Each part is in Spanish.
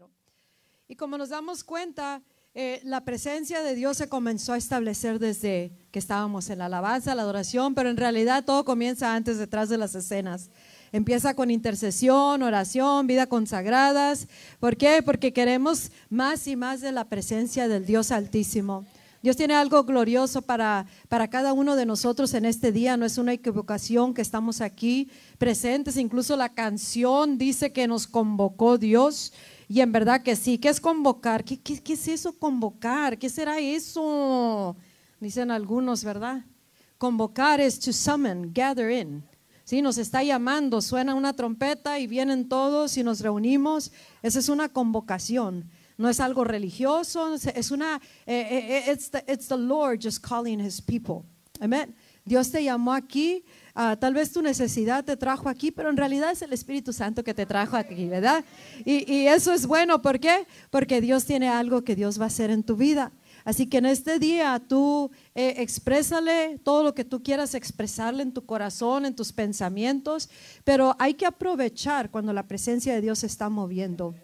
primero. Y como nos damos cuenta, eh, la presencia de Dios se comenzó a establecer desde que estábamos en la alabanza, la adoración, pero en realidad todo comienza antes, detrás de las escenas. Empieza con intercesión, oración, vida consagradas. ¿Por qué? Porque queremos más y más de la presencia del Dios Altísimo. Dios tiene algo glorioso para, para cada uno de nosotros en este día. No es una equivocación que estamos aquí presentes. Incluso la canción dice que nos convocó Dios. Y en verdad que sí. ¿Qué es convocar? ¿Qué, qué, qué es eso convocar? ¿Qué será eso? Dicen algunos, ¿verdad? Convocar es to summon, gather in. Sí, nos está llamando, suena una trompeta y vienen todos y nos reunimos. Esa es una convocación no es algo religioso, es una, eh, eh, eh, it's, the, it's, the, Lord just calling his people. Amen. Dios te llamó aquí, uh, tal vez tu necesidad te trajo aquí, pero en realidad es el Espíritu Santo que te trajo aquí, ¿verdad? Y, y eso es bueno, ¿por qué? Porque Dios tiene algo que Dios va a hacer en tu vida. Así que en este día tú eh, exprésale todo lo que tú quieras expresarle en tu corazón, en tus pensamientos, pero hay que aprovechar cuando la presencia de Dios se está moviendo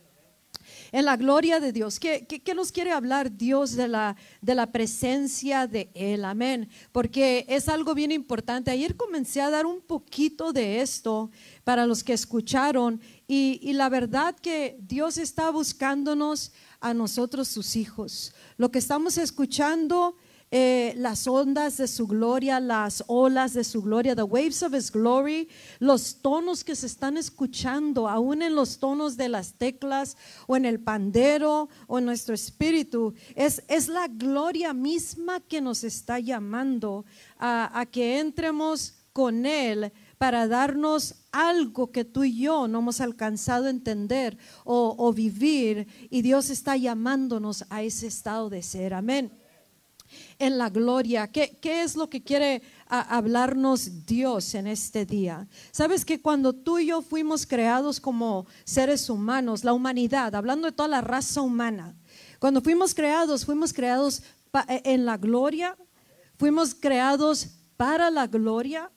en la gloria de Dios. ¿Qué, nos quiere hablar Dios de la, de la presencia de Él? Amén. Porque es algo bien importante. Ayer comencé a dar un poquito de esto para los que escucharon y, y la verdad que Dios está buscándonos a nosotros sus hijos. Lo que estamos escuchando eh, las ondas de su gloria, las olas de su gloria, the waves of his glory, los tonos que se están escuchando, aún en los tonos de las teclas o en el pandero o en nuestro espíritu, es, es la gloria misma que nos está llamando a, que entremos con él para darnos algo que tú y yo no hemos alcanzado a entender o, o vivir y Dios está llamándonos a ese estado de ser. Amén en la gloria. ¿Qué, es lo que quiere hablarnos Dios en este día? Sabes que cuando tú y yo fuimos creados como seres humanos, la humanidad, hablando de toda la raza humana, cuando fuimos creados, fuimos creados e, en la gloria, fuimos creados para la gloria,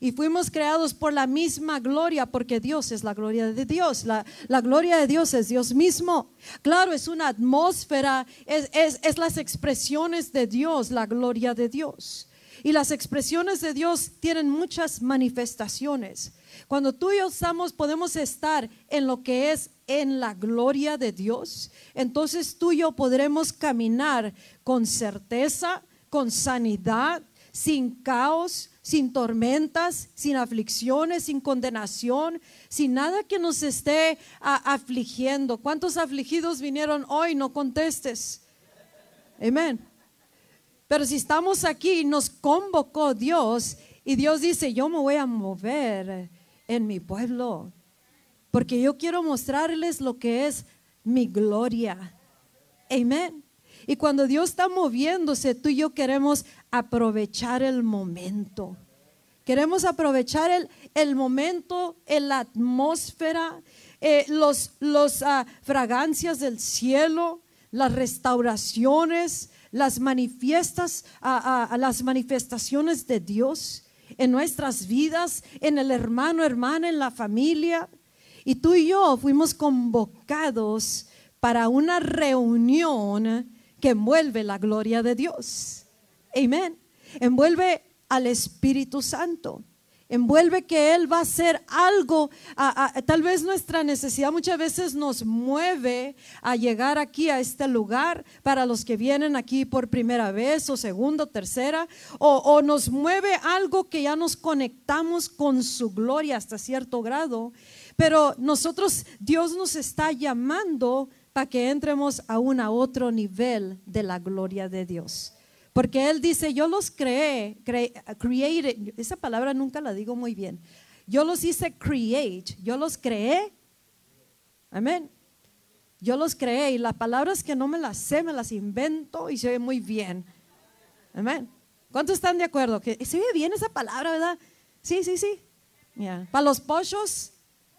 y fuimos creados por la misma gloria, porque Dios es la gloria de Dios. La, gloria de Dios es Dios mismo. Claro, es una atmósfera, es, es, las expresiones de Dios, la gloria de Dios. Y las expresiones de Dios tienen muchas manifestaciones. Cuando tú y yo estamos, podemos estar en lo que es en la gloria de Dios. Entonces tú y yo podremos caminar con certeza, con sanidad, sin caos, sin tormentas, sin aflicciones, sin condenación, sin nada que nos esté afligiendo. ¿Cuántos afligidos vinieron hoy? No contestes. Amén. Pero si estamos aquí, nos convocó Dios y Dios dice, yo me voy a mover en mi pueblo, porque yo quiero mostrarles lo que es mi gloria. Amén. Y cuando Dios está moviéndose, tú y yo queremos aprovechar el momento. Queremos aprovechar el, el momento, la atmósfera, eh, los, los ah, fragancias del cielo, las restauraciones, las manifiestas, a las manifestaciones de Dios en nuestras vidas, en el hermano, hermana, en la familia. Y tú y yo fuimos convocados para una reunión que envuelve la gloria de Dios. Amén. Envuelve al Espíritu Santo. Envuelve que Él va a hacer algo. tal vez nuestra necesidad muchas veces nos mueve a llegar aquí a este lugar para los que vienen aquí por primera vez o segunda tercera. O nos mueve algo que ya nos conectamos con su gloria hasta cierto grado. Pero nosotros, Dios nos está llamando para que entremos a un a otro nivel de la gloria de Dios. Porque Él dice, yo los creé, created, esa palabra nunca la digo muy bien. Yo los hice create, yo los creé. Amén. Yo los creé y las palabras que no me las sé, me las invento y se ve muy bien. Amén. ¿Cuántos están de acuerdo? Que se ve bien esa palabra, ¿verdad? Sí, sí, sí. Para los pochos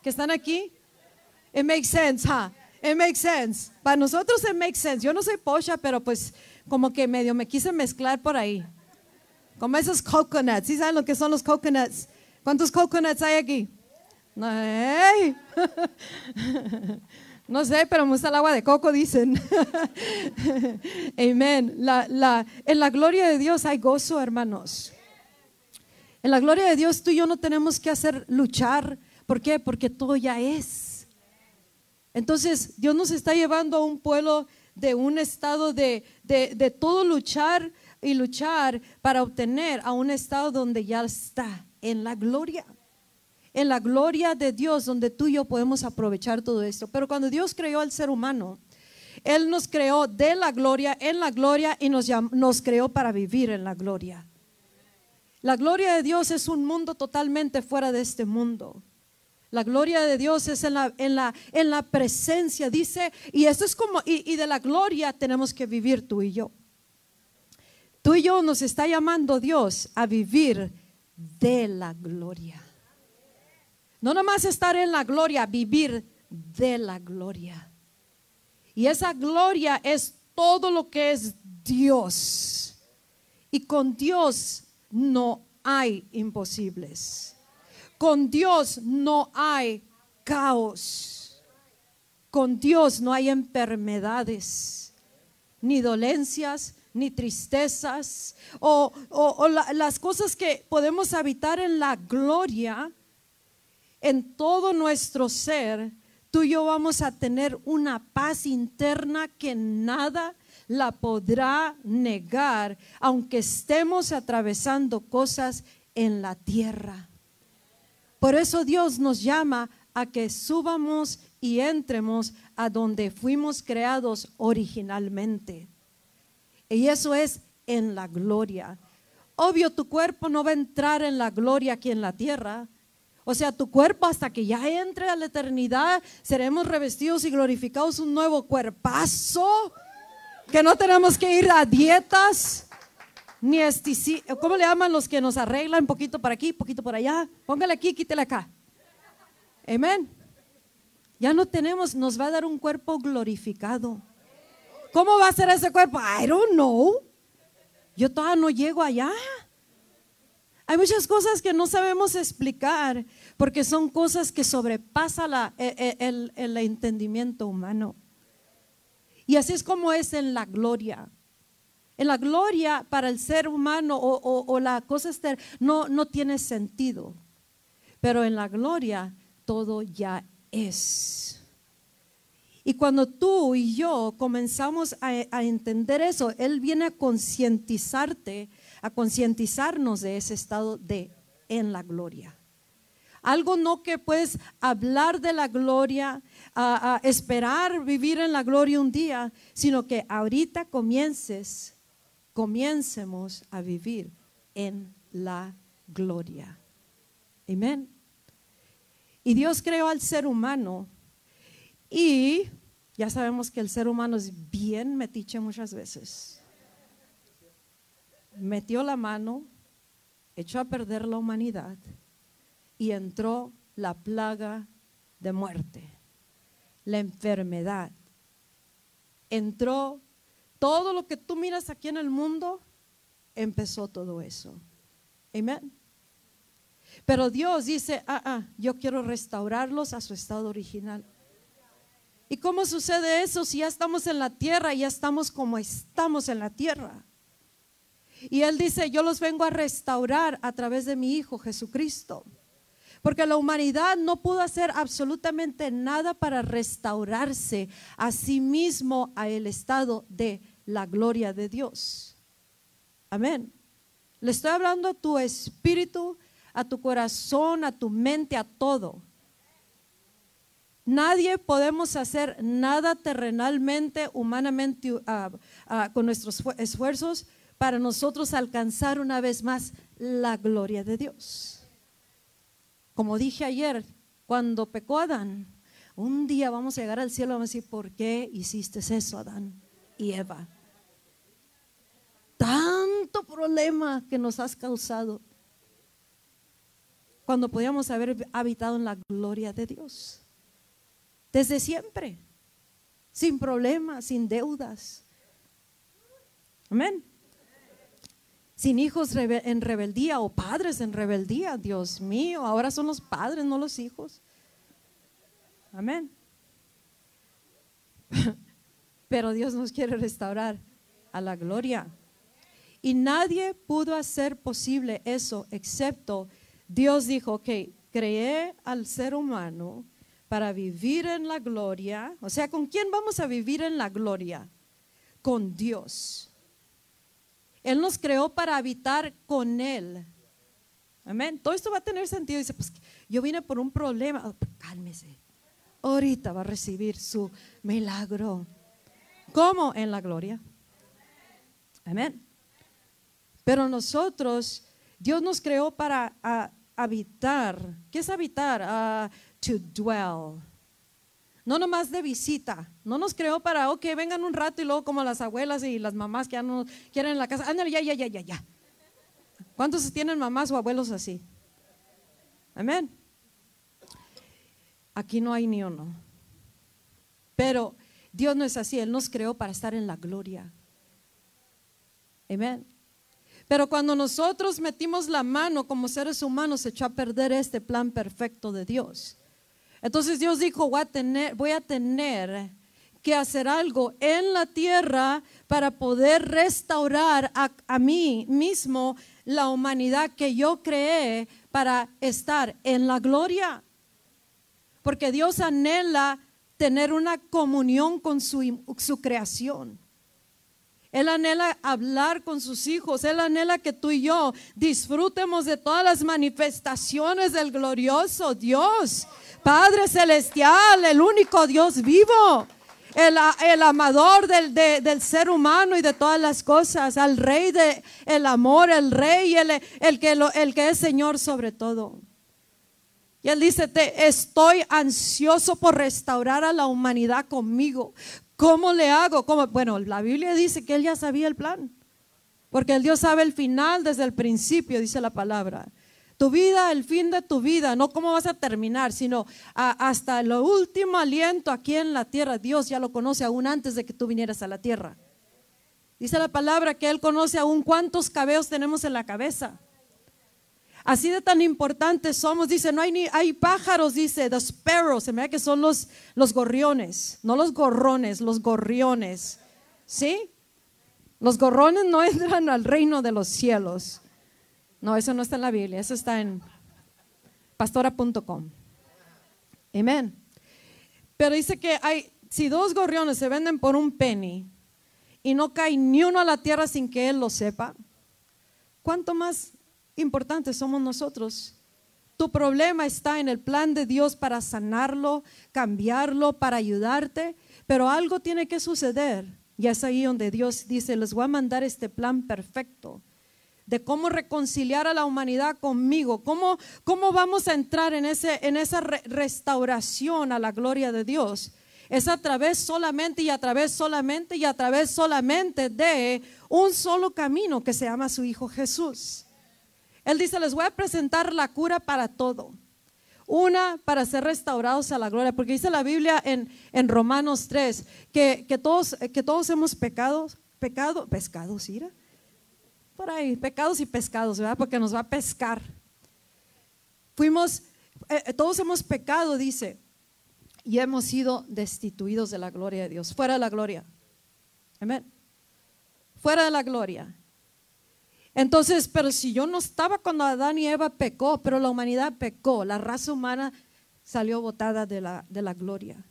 que están aquí, it makes sense, huh? It makes sense. Para nosotros it makes sense. Yo no soy pocha, pero pues como que medio me quise mezclar por ahí. Como esos coconuts. ¿Sí saben lo que son los coconuts? ¿Cuántos coconuts hay aquí? No sé, pero me gusta el agua de coco, dicen. Amén. La, en la gloria de Dios hay gozo, hermanos. En la gloria de Dios tú y yo no tenemos que hacer luchar. ¿Por qué? Porque todo ya es. Entonces, Dios nos está llevando a un pueblo de un estado de, de, de todo luchar y luchar para obtener a un estado donde ya está en la gloria en la gloria de Dios, donde tú y yo podemos aprovechar todo esto. Pero cuando Dios creó al ser humano, Él nos creó de la gloria, en la gloria y nos, nos creó para vivir en la gloria. La gloria de Dios es un mundo totalmente fuera de este mundo. La gloria de Dios es en la, en la, en la presencia, dice, y esto es como, y, y de la gloria tenemos que vivir tú y yo. Tú y yo nos está llamando Dios a vivir de la gloria. No nomás estar en la gloria, vivir de la gloria. Y esa gloria es todo lo que es Dios. Y con Dios no hay imposibles. Con Dios no hay caos. Con Dios no hay enfermedades, ni dolencias, ni tristezas, o, las cosas que podemos habitar en la gloria en todo nuestro ser, tú y yo vamos a tener una paz interna que nada la podrá negar, aunque estemos atravesando cosas en la tierra. Por eso Dios nos llama a que subamos y entremos a donde fuimos creados originalmente. Y eso es en la gloria. Obvio, tu cuerpo no va a entrar en la gloria aquí en la tierra, o sea, tu cuerpo hasta que ya entre a la eternidad, seremos revestidos y glorificados un nuevo cuerpazo, que no tenemos que ir a dietas, ni ¿cómo le llaman los que nos arreglan poquito para aquí, poquito por allá? Póngale aquí, quítele acá. Amén. Ya no tenemos, nos va a dar un cuerpo glorificado. ¿Cómo va a ser ese cuerpo? I don't know. Yo todavía no llego allá. Hay muchas cosas que no sabemos explicar porque son cosas que sobrepasan e, e, el, entendimiento humano. Y así es como es en la gloria. En la gloria para el ser humano o, la cosa externa no, no tiene sentido. Pero en la gloria todo ya es. Y cuando tú y yo comenzamos a, a entender eso, Él viene a concientizarte a concientizarnos de ese estado de en la gloria. Algo no que puedes hablar de la gloria, a, esperar vivir en la gloria un día, sino que ahorita comiences, comiencemos a vivir en la gloria. Amén. Y Dios creó al ser humano y ya sabemos que el ser humano es bien metiche muchas veces metió la mano, echó a perder la humanidad y entró la plaga de muerte, la enfermedad. Entró todo lo que tú miras aquí en el mundo, empezó todo eso. Amén. Pero Dios dice, ah, ah, yo quiero restaurarlos a su estado original. ¿Y cómo sucede eso si ya estamos en la tierra, ya estamos como estamos en la tierra? Y Él dice, yo los vengo a restaurar a través de mi Hijo Jesucristo. Porque la humanidad no pudo hacer absolutamente nada para restaurarse a sí mismo a el estado de la gloria de Dios. Amén. Le estoy hablando a tu espíritu, a tu corazón, a tu mente, a todo. Nadie podemos hacer nada terrenalmente, humanamente, ah, ah, con nuestros esfuerzos para nosotros alcanzar una vez más la gloria de Dios. Como dije ayer, cuando pecó Adán, un día vamos a llegar al cielo y vamos a decir, ¿por qué hiciste eso, Adán y Eva? Tanto problema que nos has causado cuando podíamos haber habitado en la gloria de Dios. Desde siempre, sin problemas, sin deudas. Amén sin hijos en rebeldía o padres en rebeldía. Dios mío, ahora son los padres, no los hijos. Amén. Pero Dios nos quiere restaurar a la gloria. Y nadie pudo hacer posible eso excepto Dios dijo, ok, creé al ser humano para vivir en la gloria. O sea, ¿con quién vamos a vivir en la gloria? Con Dios. Él nos creó para habitar con Él. Amén. Todo esto va a tener sentido. Dice, pues yo vine por un problema. Oh, pues, cálmese. Ahorita va a recibir su milagro. ¿Cómo? En la gloria. Amén. Pero nosotros, Dios nos creó para habitar. ¿Qué es habitar? To dwell. No nomás de visita. No nos creó para, ok, vengan un rato y luego como las abuelas y las mamás que ya no quieren en la casa. Ándale, ya, ya, ya, ya, ya. ¿Cuántos tienen mamás o abuelos así? Amén. Aquí no hay ni uno. Pero Dios no es así. Él nos creó para estar en la gloria. Amén. Pero cuando nosotros metimos la mano como seres humanos, se echó a perder este plan perfecto de Dios. Entonces Dios dijo, voy a tener, voy a tener que hacer algo en la tierra para poder restaurar a, mí mismo la humanidad que yo creé para estar en la gloria. Porque Dios anhela tener una comunión con su creación. Él anhela hablar con sus hijos. Él anhela que tú y yo disfrutemos de todas las manifestaciones del glorioso Dios, Padre Celestial, el único Dios vivo. El, amador del, del, ser humano y de todas las cosas, al rey del el amor, el rey, el, el, que el que es Señor sobre todo. Y él dice, te estoy ansioso por restaurar a la humanidad conmigo. ¿Cómo le hago? ¿Cómo? Bueno, la Biblia dice que él ya sabía el plan. Porque el Dios sabe el final desde el principio, dice la palabra. Tu vida, el fin de tu vida, no cómo vas a terminar, sino hasta el último aliento aquí en la tierra. Dios ya lo conoce aún antes de que tú vinieras a la tierra. Dice la palabra que Él conoce aún cuántos cabellos tenemos en la cabeza. Así de tan importantes somos. Dice, no hay ni, hay pájaros, dice, the sparrows, se me que son los, los gorriones, no los gorrones, los gorriones. ¿Sí? Los gorrones no entran al reino de los cielos. No, eso no está en la Biblia, eso está en pastora.com. Amén. Pero dice que hay, si dos gorriones se venden por un penny y no cae ni uno a la tierra sin que él lo sepa, ¿cuánto más importantes somos nosotros. Tu problema está en el plan de Dios para sanarlo, cambiarlo, para ayudarte, pero algo tiene que suceder. Y es ahí donde Dios dice, les voy a mandar este plan perfecto de cómo reconciliar a la humanidad conmigo, cómo, cómo vamos a entrar en, ese, en esa restauración a la gloria de Dios. Es a través solamente y a través solamente y a través solamente de un solo camino que se llama su Hijo Jesús. Él dice, les voy a presentar la cura para todo. Una, para ser restaurados a la gloria, porque dice la Biblia en, en Romanos 3 que, que, todos, que todos hemos pecado, pecado, pescados, ira. Por ahí, pecados y pescados, ¿verdad? Porque nos va a pescar. Fuimos, eh, eh, todos hemos pecado, dice, y hemos sido destituidos de la gloria de Dios, fuera de la gloria. Amén. Fuera de la gloria. Entonces, pero si yo no estaba cuando Adán y Eva pecó, pero la humanidad pecó, la raza humana salió botada de la, de la gloria.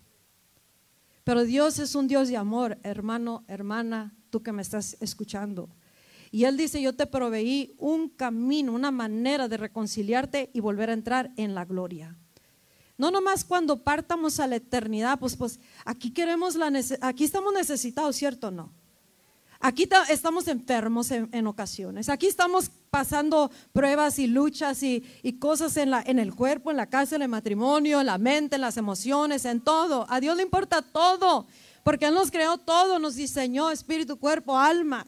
Pero Dios es un Dios de amor, hermano, hermana, tú que me estás escuchando. Y Él dice, yo te proveí un camino, una manera de reconciliarte y volver a entrar en la gloria. No nomás cuando partamos a la eternidad, pues, pues aquí queremos la, aquí estamos necesitados, ¿cierto no? Aquí estamos enfermos en, ocasiones. Aquí estamos pasando pruebas y luchas y, cosas en, en el cuerpo, en la casa, en el matrimonio, en la mente, en las emociones, en todo. A Dios le importa todo, porque Él nos creó todo, nos diseñó espíritu, cuerpo, alma.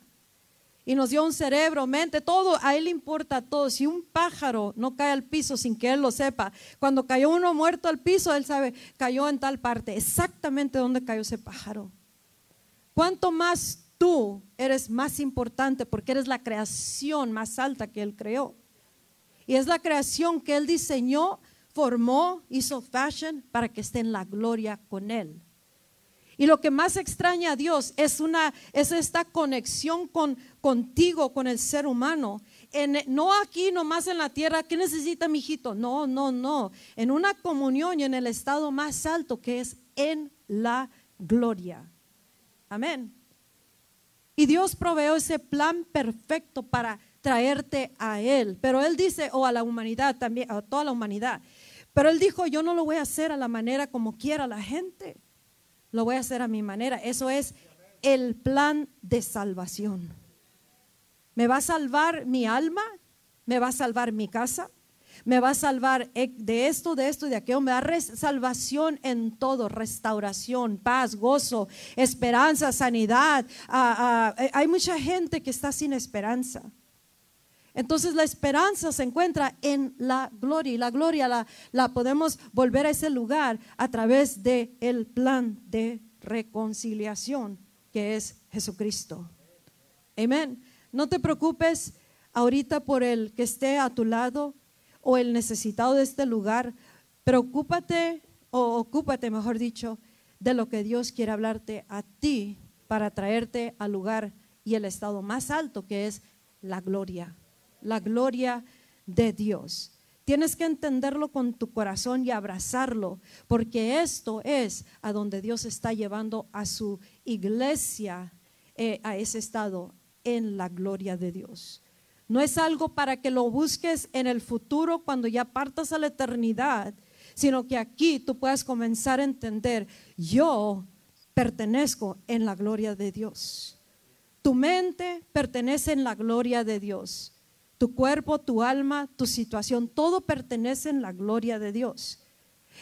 Y nos dio un cerebro, mente, todo. A Él le importa todo. Si un pájaro no cae al piso sin que Él lo sepa, cuando cayó uno muerto al piso, Él sabe, cayó en tal parte, exactamente dónde cayó ese pájaro. ¿Cuánto más tú eres más importante porque eres la creación más alta que Él creó. Y es la creación que Él diseñó, formó, hizo fashion para que esté en la gloria con Él. Y lo que más extraña a Dios es, una, es esta conexión con, contigo, con el ser humano. No aquí nomás en la tierra, ¿qué necesita mi hijito? No, no, no. En una comunión y en el estado más alto que es en la gloria. Amén. Y Dios proveó ese plan perfecto para traerte a Él. Pero Él dice, o a la humanidad también, a toda la humanidad. Pero Él dijo, yo no lo voy a hacer a la manera como quiera la gente. Lo voy a hacer a mi manera. Eso es el plan de salvación. ¿Me va a salvar mi alma? ¿Me va a salvar mi casa? Me va a salvar e, de esto, de esto y de aquello, me da salvación en todo, restauración, paz, gozo, esperanza, sanidad. Ah, ah, eh, hay mucha gente que está sin esperanza. Entonces la esperanza se encuentra en la gloria y la gloria la, la podemos volver a ese lugar a través del el plan de reconciliación que es Jesucristo. Amén. No te preocupes ahorita por el que esté a tu lado o el necesitado de este lugar. Preocúpate o ocúpate, mejor dicho, de lo que Dios quiere hablarte a ti para traerte al lugar y el estado más alto que es la gloria la gloria de Dios. Tienes que entenderlo con tu corazón y abrazarlo, porque esto es a donde Dios está llevando a su iglesia, eh, a ese estado en la gloria de Dios. No es algo para que lo busques en el futuro cuando ya partas a la eternidad, sino que aquí tú puedas comenzar a entender, yo pertenezco en la gloria de Dios. Tu mente pertenece en la gloria de Dios. Tu cuerpo, tu alma, tu situación, todo pertenece en la gloria de Dios.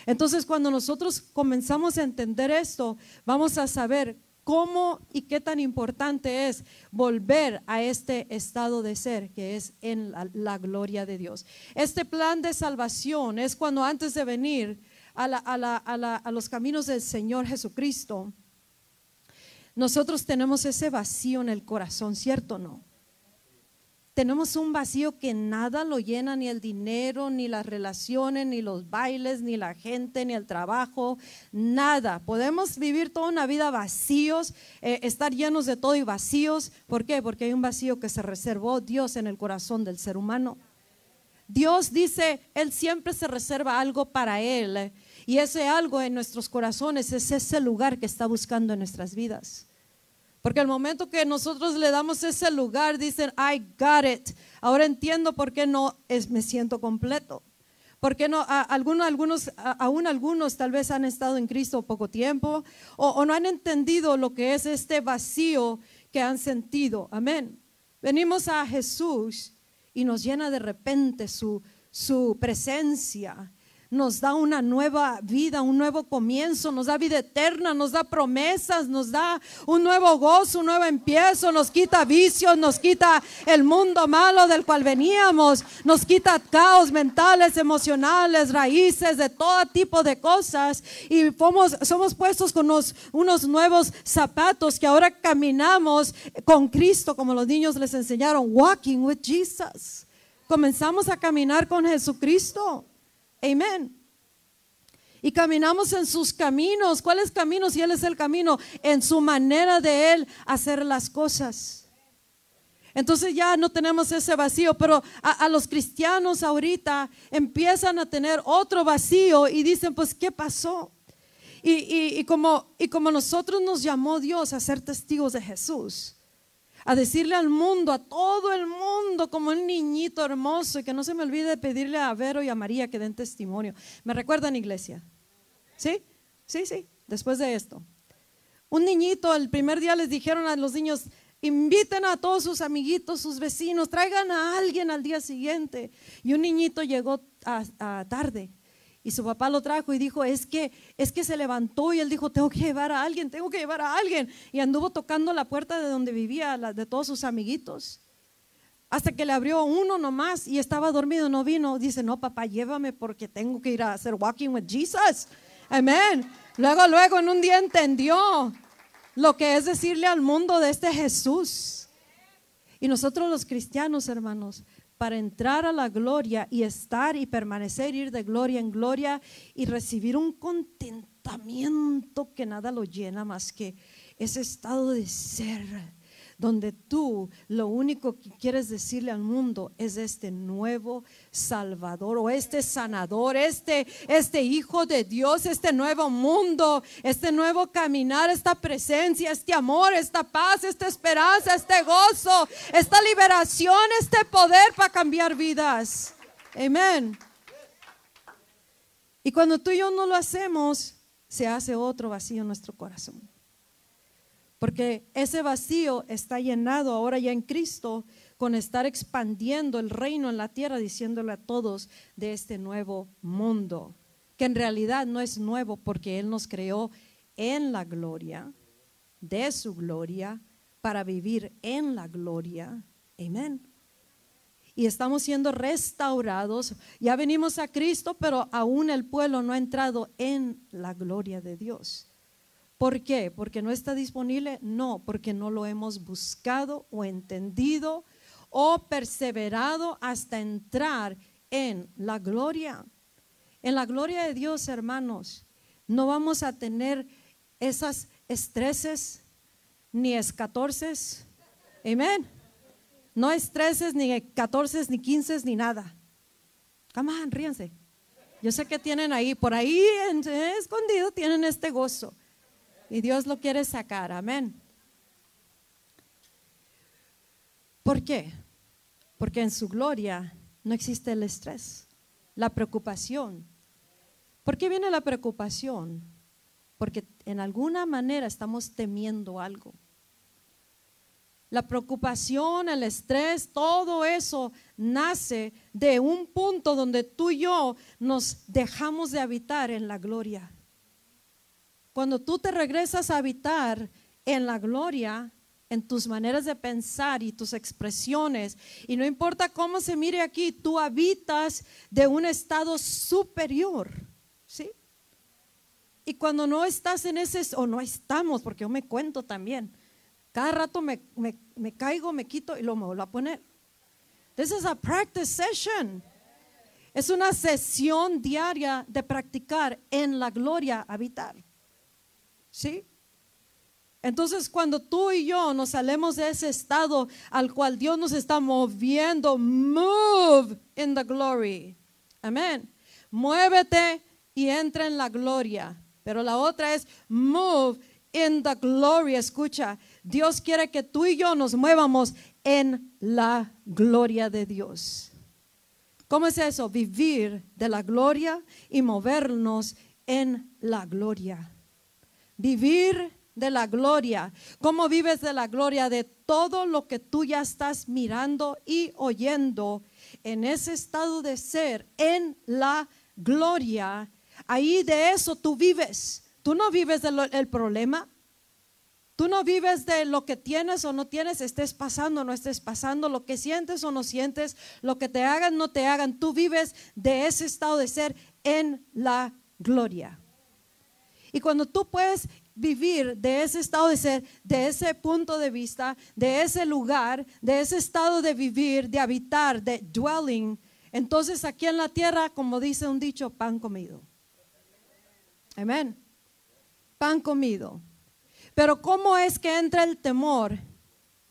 Entonces, cuando nosotros comenzamos a entender esto, vamos a saber cómo y qué tan importante es volver a este estado de ser que es en la, gloria de Dios. Este plan de salvación es cuando antes de venir a, a los caminos del Señor Jesucristo, nosotros tenemos ese vacío en el corazón, ¿cierto o no? Tenemos un vacío que nada lo llena, ni el dinero, ni las relaciones, ni los bailes, ni la gente, ni el trabajo, nada. Podemos vivir toda una vida vacíos, eh, estar llenos de todo y vacíos. ¿Por qué? Porque hay un vacío que se reservó Dios en el corazón del ser humano. Dios dice, Él siempre se reserva algo para Él. Y ese algo en nuestros corazones es ese lugar que está buscando en nuestras vidas. Porque el momento que nosotros le damos ese lugar, dicen, I got it. Ahora entiendo por qué no es, me siento completo. Porque no, algunos, algunos, aún algunos tal vez han estado en Cristo poco tiempo o, o no han entendido lo que es este vacío que han sentido. Amén. Venimos a Jesús y nos llena de repente su, su presencia nos da una nueva vida, un nuevo comienzo, nos da vida eterna, nos da promesas, nos da un nuevo gozo, un nuevo empiezo, nos quita vicios, nos quita el mundo malo del cual veníamos, nos quita caos mentales, emocionales, raíces de todo tipo de cosas y somos, puestos con unos nuevos zapatos que ahora caminamos con Cristo, como los niños les enseñaron, walking with Jesus. Comenzamos a caminar con Jesucristo. Amén. Y caminamos en sus caminos. ¿Cuáles caminos? Y Él es el camino. En su manera de Él hacer las cosas. Entonces ya no tenemos ese vacío, pero a, los cristianos ahorita empiezan a tener otro vacío y dicen, pues, ¿qué pasó? Y, como, y como nosotros nos llamó Dios a ser testigos de Jesús, a decirle al mundo, a todo el mundo, como un niñito hermoso, y que no se me olvide pedirle a Vero y a María que den testimonio. ¿Me recuerdan, iglesia? ¿Sí? Sí, sí, después de esto. Un niñito, el primer día les dijeron a los niños, inviten a todos sus amiguitos, sus vecinos, traigan a alguien al día siguiente. Y un niñito llegó a tarde y su papá lo trajo y dijo, es que, es que se levantó y él dijo, tengo que llevar a alguien, tengo que llevar a alguien. Y anduvo tocando la puerta de donde vivía, de todos sus amiguitos. Hasta que le abrió uno nomás y estaba dormido, no vino. Dice, no, papá, llévame porque tengo que ir a hacer walking with Jesus. Amén. Luego, luego en un día entendió lo que es decirle al mundo de este Jesús. Y nosotros los cristianos, hermanos, para entrar a la gloria y estar y permanecer, ir de gloria en gloria y recibir un contentamiento que nada lo llena más que ese estado de ser donde tú lo único que quieres decirle al mundo es este nuevo Salvador o este sanador, este, este Hijo de Dios, este nuevo mundo, este nuevo caminar, esta presencia, este amor, esta paz, esta esperanza, este gozo, esta liberación, este poder para cambiar vidas. Amén. Y cuando tú y yo no lo hacemos, se hace otro vacío en nuestro corazón. Porque ese vacío está llenado ahora ya en Cristo con estar expandiendo el reino en la tierra, diciéndole a todos de este nuevo mundo, que en realidad no es nuevo porque Él nos creó en la gloria, de su gloria, para vivir en la gloria. Amén. Y estamos siendo restaurados. Ya venimos a Cristo, pero aún el pueblo no ha entrado en la gloria de Dios. ¿Por qué? ¿Porque no está disponible? No, porque no lo hemos buscado o entendido o perseverado hasta entrar en la gloria. En la gloria de Dios, hermanos, no vamos a tener esas estreses ni escatorces. Amén. No estreses, ni catorces, ni quinces, ni nada. Come on, ríanse. Yo sé que tienen ahí, por ahí escondido, tienen este gozo. Y Dios lo quiere sacar, amén. ¿Por qué? Porque en su gloria no existe el estrés, la preocupación. ¿Por qué viene la preocupación? Porque en alguna manera estamos temiendo algo. La preocupación, el estrés, todo eso nace de un punto donde tú y yo nos dejamos de habitar en la gloria. Cuando tú te regresas a habitar en la gloria, en tus maneras de pensar y tus expresiones, y no importa cómo se mire aquí, tú habitas de un estado superior, ¿sí? Y cuando no estás en ese, o no estamos, porque yo me cuento también, cada rato me, me caigo, me quito y lo me vuelvo a poner. This is a practice session. Es una sesión diaria de practicar en la gloria habitar. ¿Sí? Entonces, cuando tú y yo nos salemos de ese estado al cual Dios nos está moviendo, move in the glory. Amén. Muévete y entra en la gloria. Pero la otra es move in the glory. Escucha, Dios quiere que tú y yo nos muevamos en la gloria de Dios. ¿Cómo es eso? Vivir de la gloria y movernos en la gloria vivir de la gloria. ¿Cómo vives de la gloria? De todo lo que tú ya estás mirando y oyendo en ese estado de ser, en la gloria. Ahí de eso tú vives. Tú no vives del problema. Tú no vives de lo que tienes o no tienes, estés pasando o no estés pasando, lo que sientes o no sientes, lo que te hagan o no te hagan. Tú vives de ese estado de ser en la gloria. Y cuando tú puedes vivir de ese estado de ser, de ese punto de vista, de ese lugar, de ese estado de vivir, de habitar, de dwelling, entonces aquí en la tierra, como dice un dicho, pan comido. Amén. Pan comido. Pero ¿cómo es que entra el temor?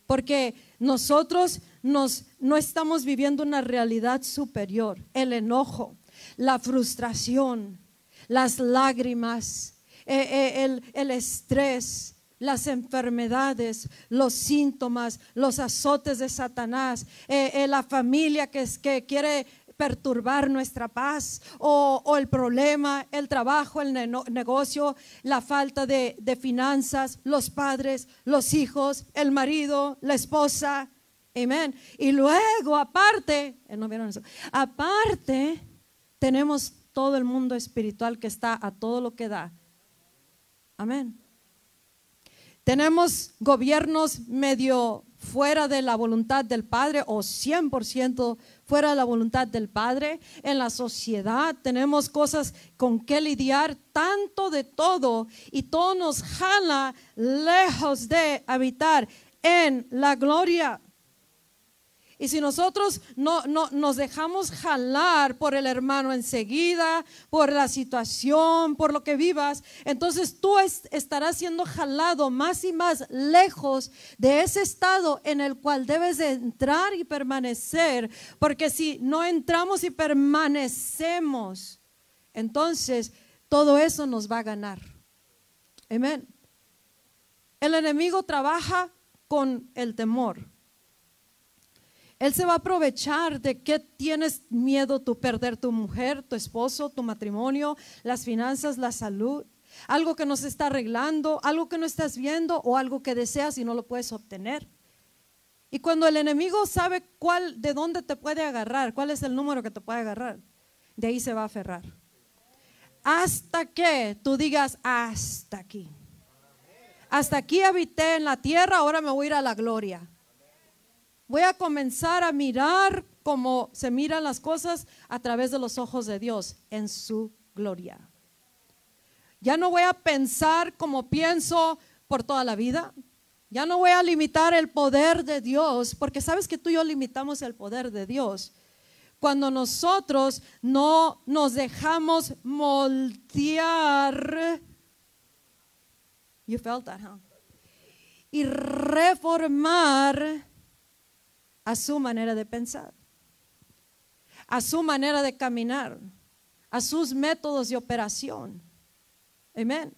Porque nosotros nos, no estamos viviendo una realidad superior. El enojo, la frustración, las lágrimas, eh, eh, el, estrés, las enfermedades, los síntomas, los azotes de Satanás, eh, la familia que, es, que quiere perturbar nuestra paz o, el problema, el trabajo, el negocio, la falta de, de, finanzas, los padres, los hijos, el marido, la esposa. Amén. Y luego, aparte, ¿no vieron eso? Aparte, tenemos todo el mundo espiritual que está a todo lo que da Amén. Tenemos gobiernos medio fuera de la voluntad del Padre o 100% fuera de la voluntad del Padre. En la sociedad tenemos cosas con que lidiar, tanto de todo, y todo nos jala lejos de habitar en la gloria. Y si nosotros no, no, nos dejamos jalar por el hermano enseguida, por la situación, por lo que vivas, entonces tú estarás siendo jalado más y más lejos de ese estado en el cual debes de entrar y permanecer. Porque si no entramos y permanecemos, entonces todo eso nos va a ganar. Amén. El enemigo trabaja con el temor. Él se va a aprovechar de que tienes miedo tú perder tu mujer, tu esposo, tu matrimonio, las finanzas, la salud, algo que no se está arreglando, algo que no estás viendo o algo que deseas y no lo puedes obtener. Y cuando el enemigo sabe cuál, de dónde te puede agarrar, cuál es el número que te puede agarrar, de ahí se va a aferrar. Hasta que tú digas, hasta aquí. Hasta aquí habité en la tierra, ahora me voy a ir a la gloria. Voy a comenzar a mirar como se miran las cosas a través de los ojos de Dios en su gloria. Ya no voy a pensar como pienso por toda la vida. Ya no voy a limitar el poder de Dios, porque sabes que tú y yo limitamos el poder de Dios. Cuando nosotros no nos dejamos moldear. You felt that, huh? Y reformar a su manera de pensar, a su manera de caminar, a sus métodos de operación. Amén.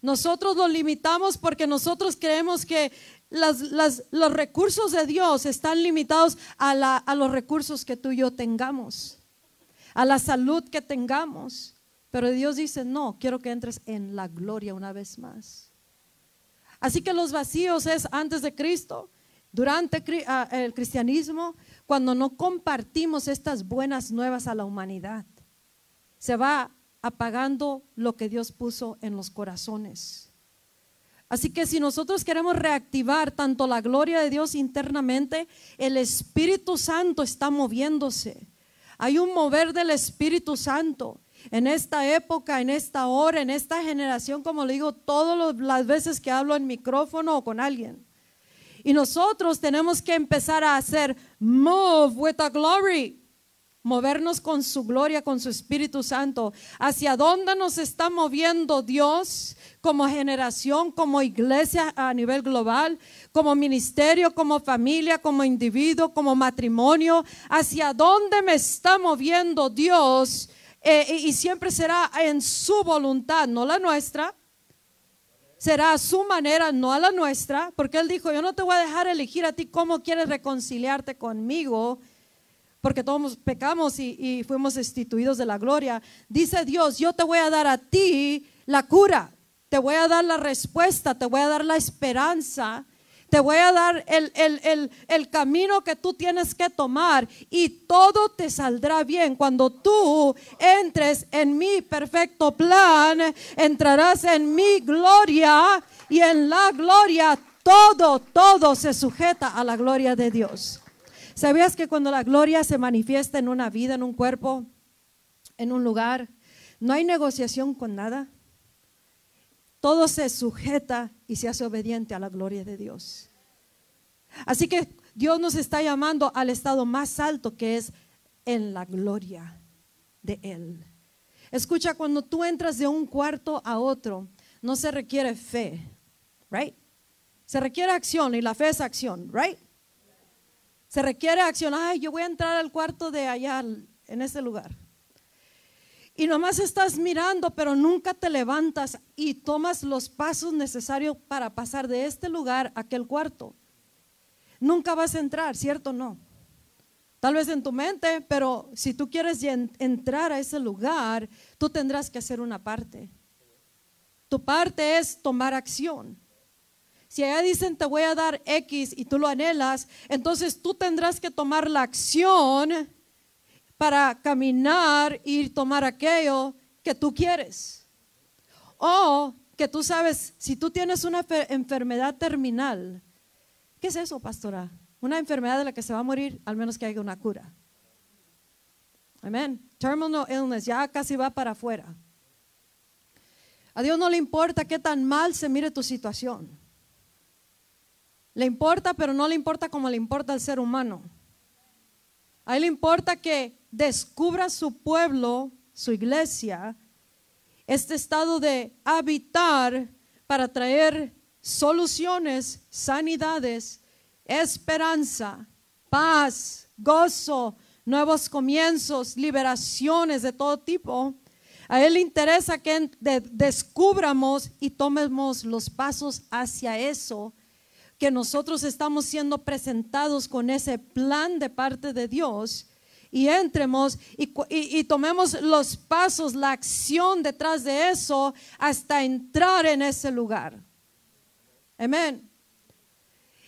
Nosotros lo limitamos porque nosotros creemos que los recursos de Dios están limitados a, a los recursos que tú y yo tengamos, a la salud que tengamos. Pero Dios dice, no, quiero que entres en la gloria una vez más. Así que los vacíos es antes de Cristo durante ah, el cristianismo, cuando no compartimos estas buenas nuevas a la humanidad, se va apagando lo que Dios puso en los corazones. Así que si nosotros queremos reactivar tanto la gloria de Dios internamente, el Espíritu Santo está moviéndose. Hay un mover del Espíritu Santo en esta época, en esta hora, en esta generación, como le digo todas las veces que hablo en micrófono o con alguien. Y nosotros tenemos que empezar a hacer move with the glory. Movernos con su gloria, con su Espíritu Santo. ¿Hacia dónde nos está moviendo Dios como generación, como iglesia a nivel global, como ministerio, como familia, como individuo, como matrimonio? ¿Hacia dónde me está moviendo Dios? Eh, y siempre será en su voluntad, no la nuestra será a su manera, no a la nuestra, porque Él dijo, yo no te voy a dejar elegir a ti cómo quieres reconciliarte conmigo, porque todos pecamos y, y fuimos destituidos de la gloria. Dice Dios, yo te voy a dar a ti la cura, te voy a dar la respuesta, te voy a dar la esperanza te voy a dar el, camino que tú tienes que tomar y todo te saldrá bien. Cuando tú entres en mi perfecto plan, entrarás en mi gloria y en la gloria todo, todo se sujeta a la gloria de Dios. ¿Sabías que cuando la gloria se manifiesta en una vida, en un cuerpo, en un lugar, no hay negociación con nada? Todo se sujeta y se hace obediente a la gloria de Dios. Así que Dios nos está llamando al estado más alto que es en la gloria de Él. Escucha, cuando tú entras de un cuarto a otro, no se requiere fe, right? Se requiere acción y la fe es acción, right? Se requiere acción. Ay, yo voy a entrar al cuarto de allá, en ese lugar y nomás estás mirando, pero nunca te levantas y tomas los pasos necesarios para pasar de este lugar a aquel cuarto. Nunca vas a entrar, ¿cierto no? Tal vez en tu mente, pero si tú quieres entrar a ese lugar, tú tendrás que hacer una parte. Tu parte es tomar acción. Si allá dicen te voy a dar X y tú lo anhelas, entonces tú tendrás que tomar la acción para caminar y tomar aquello que tú quieres. O que tú sabes, si tú tienes una enfermedad terminal, ¿qué es eso, pastora? Una enfermedad de la que se va a morir al menos que haya una cura. Amén. Terminal illness ya casi va para afuera. A Dios no le importa qué tan mal se mire tu situación. Le importa, pero no le importa como le importa al ser humano. A Él le importa que descubra su pueblo, su iglesia, este estado de habitar para traer soluciones, sanidades, esperanza, paz, gozo, nuevos comienzos, liberaciones de todo tipo. A Él le interesa que descubramos y tomemos los pasos hacia eso, que nosotros estamos siendo presentados con ese plan de parte de Dios y entremos y, y, tomemos los pasos, la acción detrás de eso hasta entrar en ese lugar. Amén.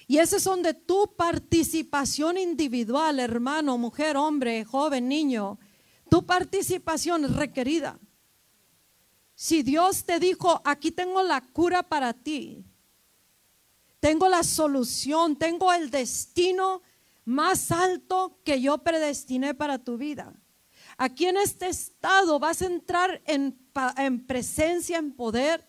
Y ese son de tu participación individual, hermano, mujer, hombre, joven, niño. Tu participación es requerida. Si Dios te dijo, aquí tengo la cura para ti, tengo la solución, tengo el destino más alto que yo predestiné para tu vida. Aquí en este estado vas a entrar en, en presencia, en poder.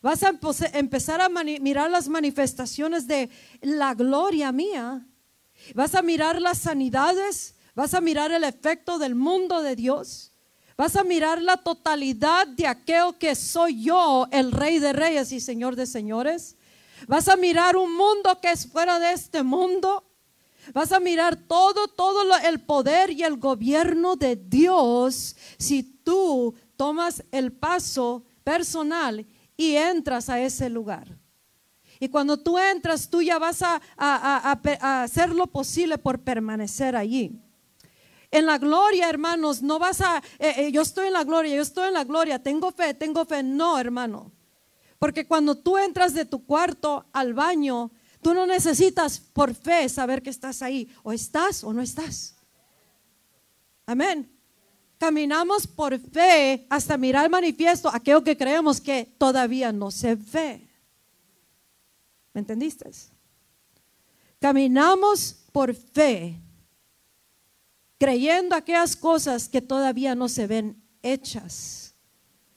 Vas a empezar a mirar las manifestaciones de la gloria mía. Vas a mirar las sanidades. Vas a mirar el efecto del mundo de Dios. Vas a mirar la totalidad de aquello que soy yo, el rey de reyes y señor de señores. Vas a mirar un mundo que es fuera de este mundo. Vas a mirar todo, todo el poder y el gobierno de Dios si tú tomas el paso personal y entras a ese lugar. Y cuando tú entras, tú ya vas a, hacer lo posible por permanecer allí. En la gloria, hermanos, no vas a, eh, eh, yo estoy en la gloria, yo estoy en la gloria, tengo fe, tengo fe. No, hermano. Porque cuando tú entras de tu cuarto al baño, Tú no necesitas por fe saber que estás ahí. O estás o no estás. Amén. Caminamos por fe hasta mirar manifiesto aquello que creemos que todavía no se ve. ¿Me entendiste? Caminamos por fe, creyendo aquellas cosas que todavía no se ven hechas.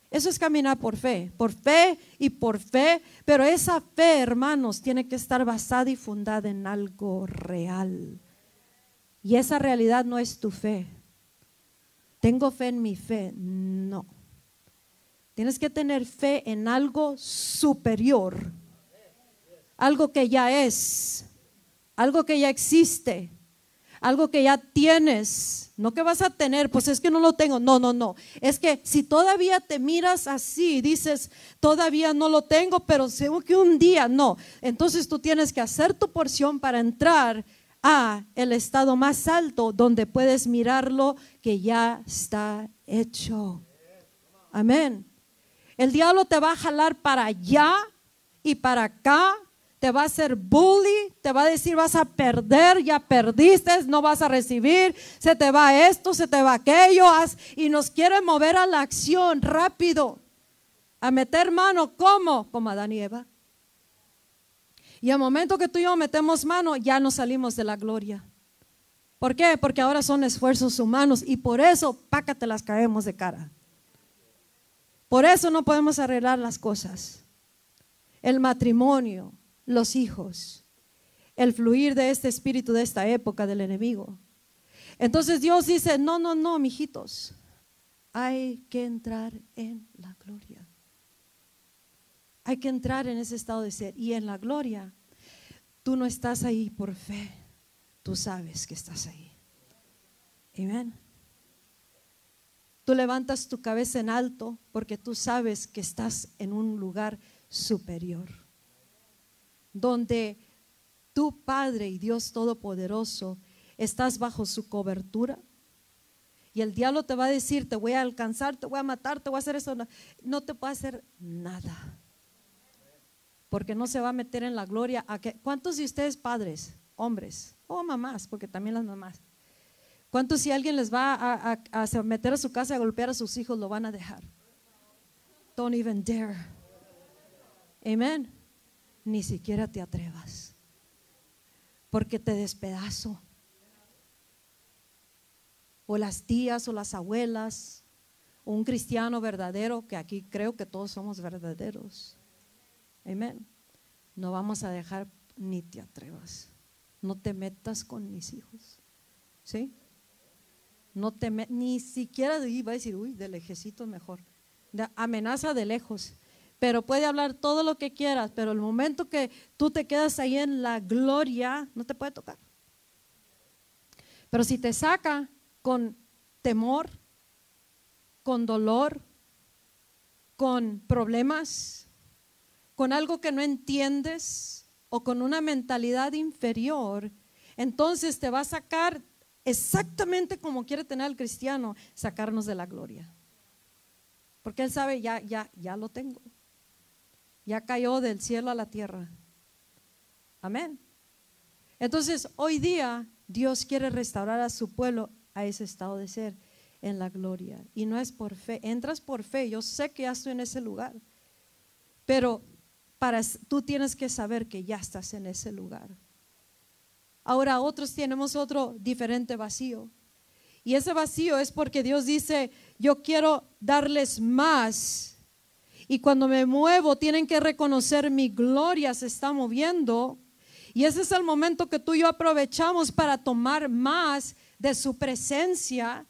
Eso es caminar por fe, por fe y por fe, pero esa fe, hermanos, tiene que estar basada y fundada en algo real. Y esa realidad no es tu fe. Tengo fe en mi fe, no. Tienes que tener fe en algo superior, algo que ya es, algo que ya existe, algo que ya tienes, no que vas a tener, pues es que no lo tengo, no, no, no, es que si todavía te miras así, dices, todavía no lo tengo, pero seguro que un día no, entonces tú tienes que hacer tu porción para entrar a el estado más alto donde puedes mirarlo que ya está hecho. Amén. El diablo te va a jalar para allá y para acá te va a hacer bully, te va a decir vas a perder, ya perdiste, no vas a recibir, se te va esto, se te va aquello, y nos quiere mover a la acción rápido, a meter mano, ¿cómo? Como Adán y Eva. Y al momento que tú y yo metemos mano, ya nos salimos de la gloria. ¿Por qué? Porque ahora son esfuerzos humanos y por eso, pácate las caemos de cara. Por eso no podemos arreglar las cosas. El matrimonio, los hijos, el fluir de este espíritu de esta época del enemigo. Entonces Dios dice, no, no, no, mijitos, hay que entrar en la gloria. Hay que entrar en ese estado de ser. Y en la gloria, tú no estás ahí por fe, tú sabes que estás ahí. Amén. Tú levantas tu cabeza en alto porque tú sabes que estás en un lugar superior donde tu Padre y Dios Todopoderoso estás bajo su cobertura. Y el diablo te va a decir, te voy a alcanzar, te voy a matar, te voy a hacer eso. No, te puede hacer nada. Porque no se va a meter en la gloria. A que, ¿Cuántos de ustedes padres, hombres, o mamás, porque también las mamás, cuántos si alguien les va a, a meter a su casa a golpear a sus hijos, lo van a dejar? Don't even dare. Amen ni siquiera te atrevas, porque te despedazo. O las tías o las abuelas, o un cristiano verdadero, que aquí creo que todos somos verdaderos. Amén. No vamos a dejar ni te atrevas. No te metas con mis hijos. ¿Sí? no te ni siquiera iba a decir, uy, de lejecito mejor. amenaza de lejos. Pero puede hablar todo lo que quieras, pero el momento que tú te quedas ahí en la gloria, no te puede tocar. Pero si te saca con temor, con dolor, con problemas, con algo que no entiendes o con una mentalidad inferior, entonces te va a sacar exactamente como quiere tener el cristiano, sacarnos de la gloria. Porque él sabe, ya, ya, ya lo tengo. Ya cayó del cielo a la tierra. Amén. Entonces, hoy día Dios quiere restaurar a su pueblo a ese estado de ser en la gloria. Y no es por fe, entras por fe. Yo sé que ya estoy en ese lugar. Pero para, tú tienes que saber que ya estás en ese lugar. Ahora otros tenemos otro diferente vacío. Y ese vacío es porque Dios dice, yo quiero darles más. Y cuando me muevo, tienen que reconocer mi gloria se está moviendo. Y ese es el momento que tú y yo aprovechamos para tomar más de su presencia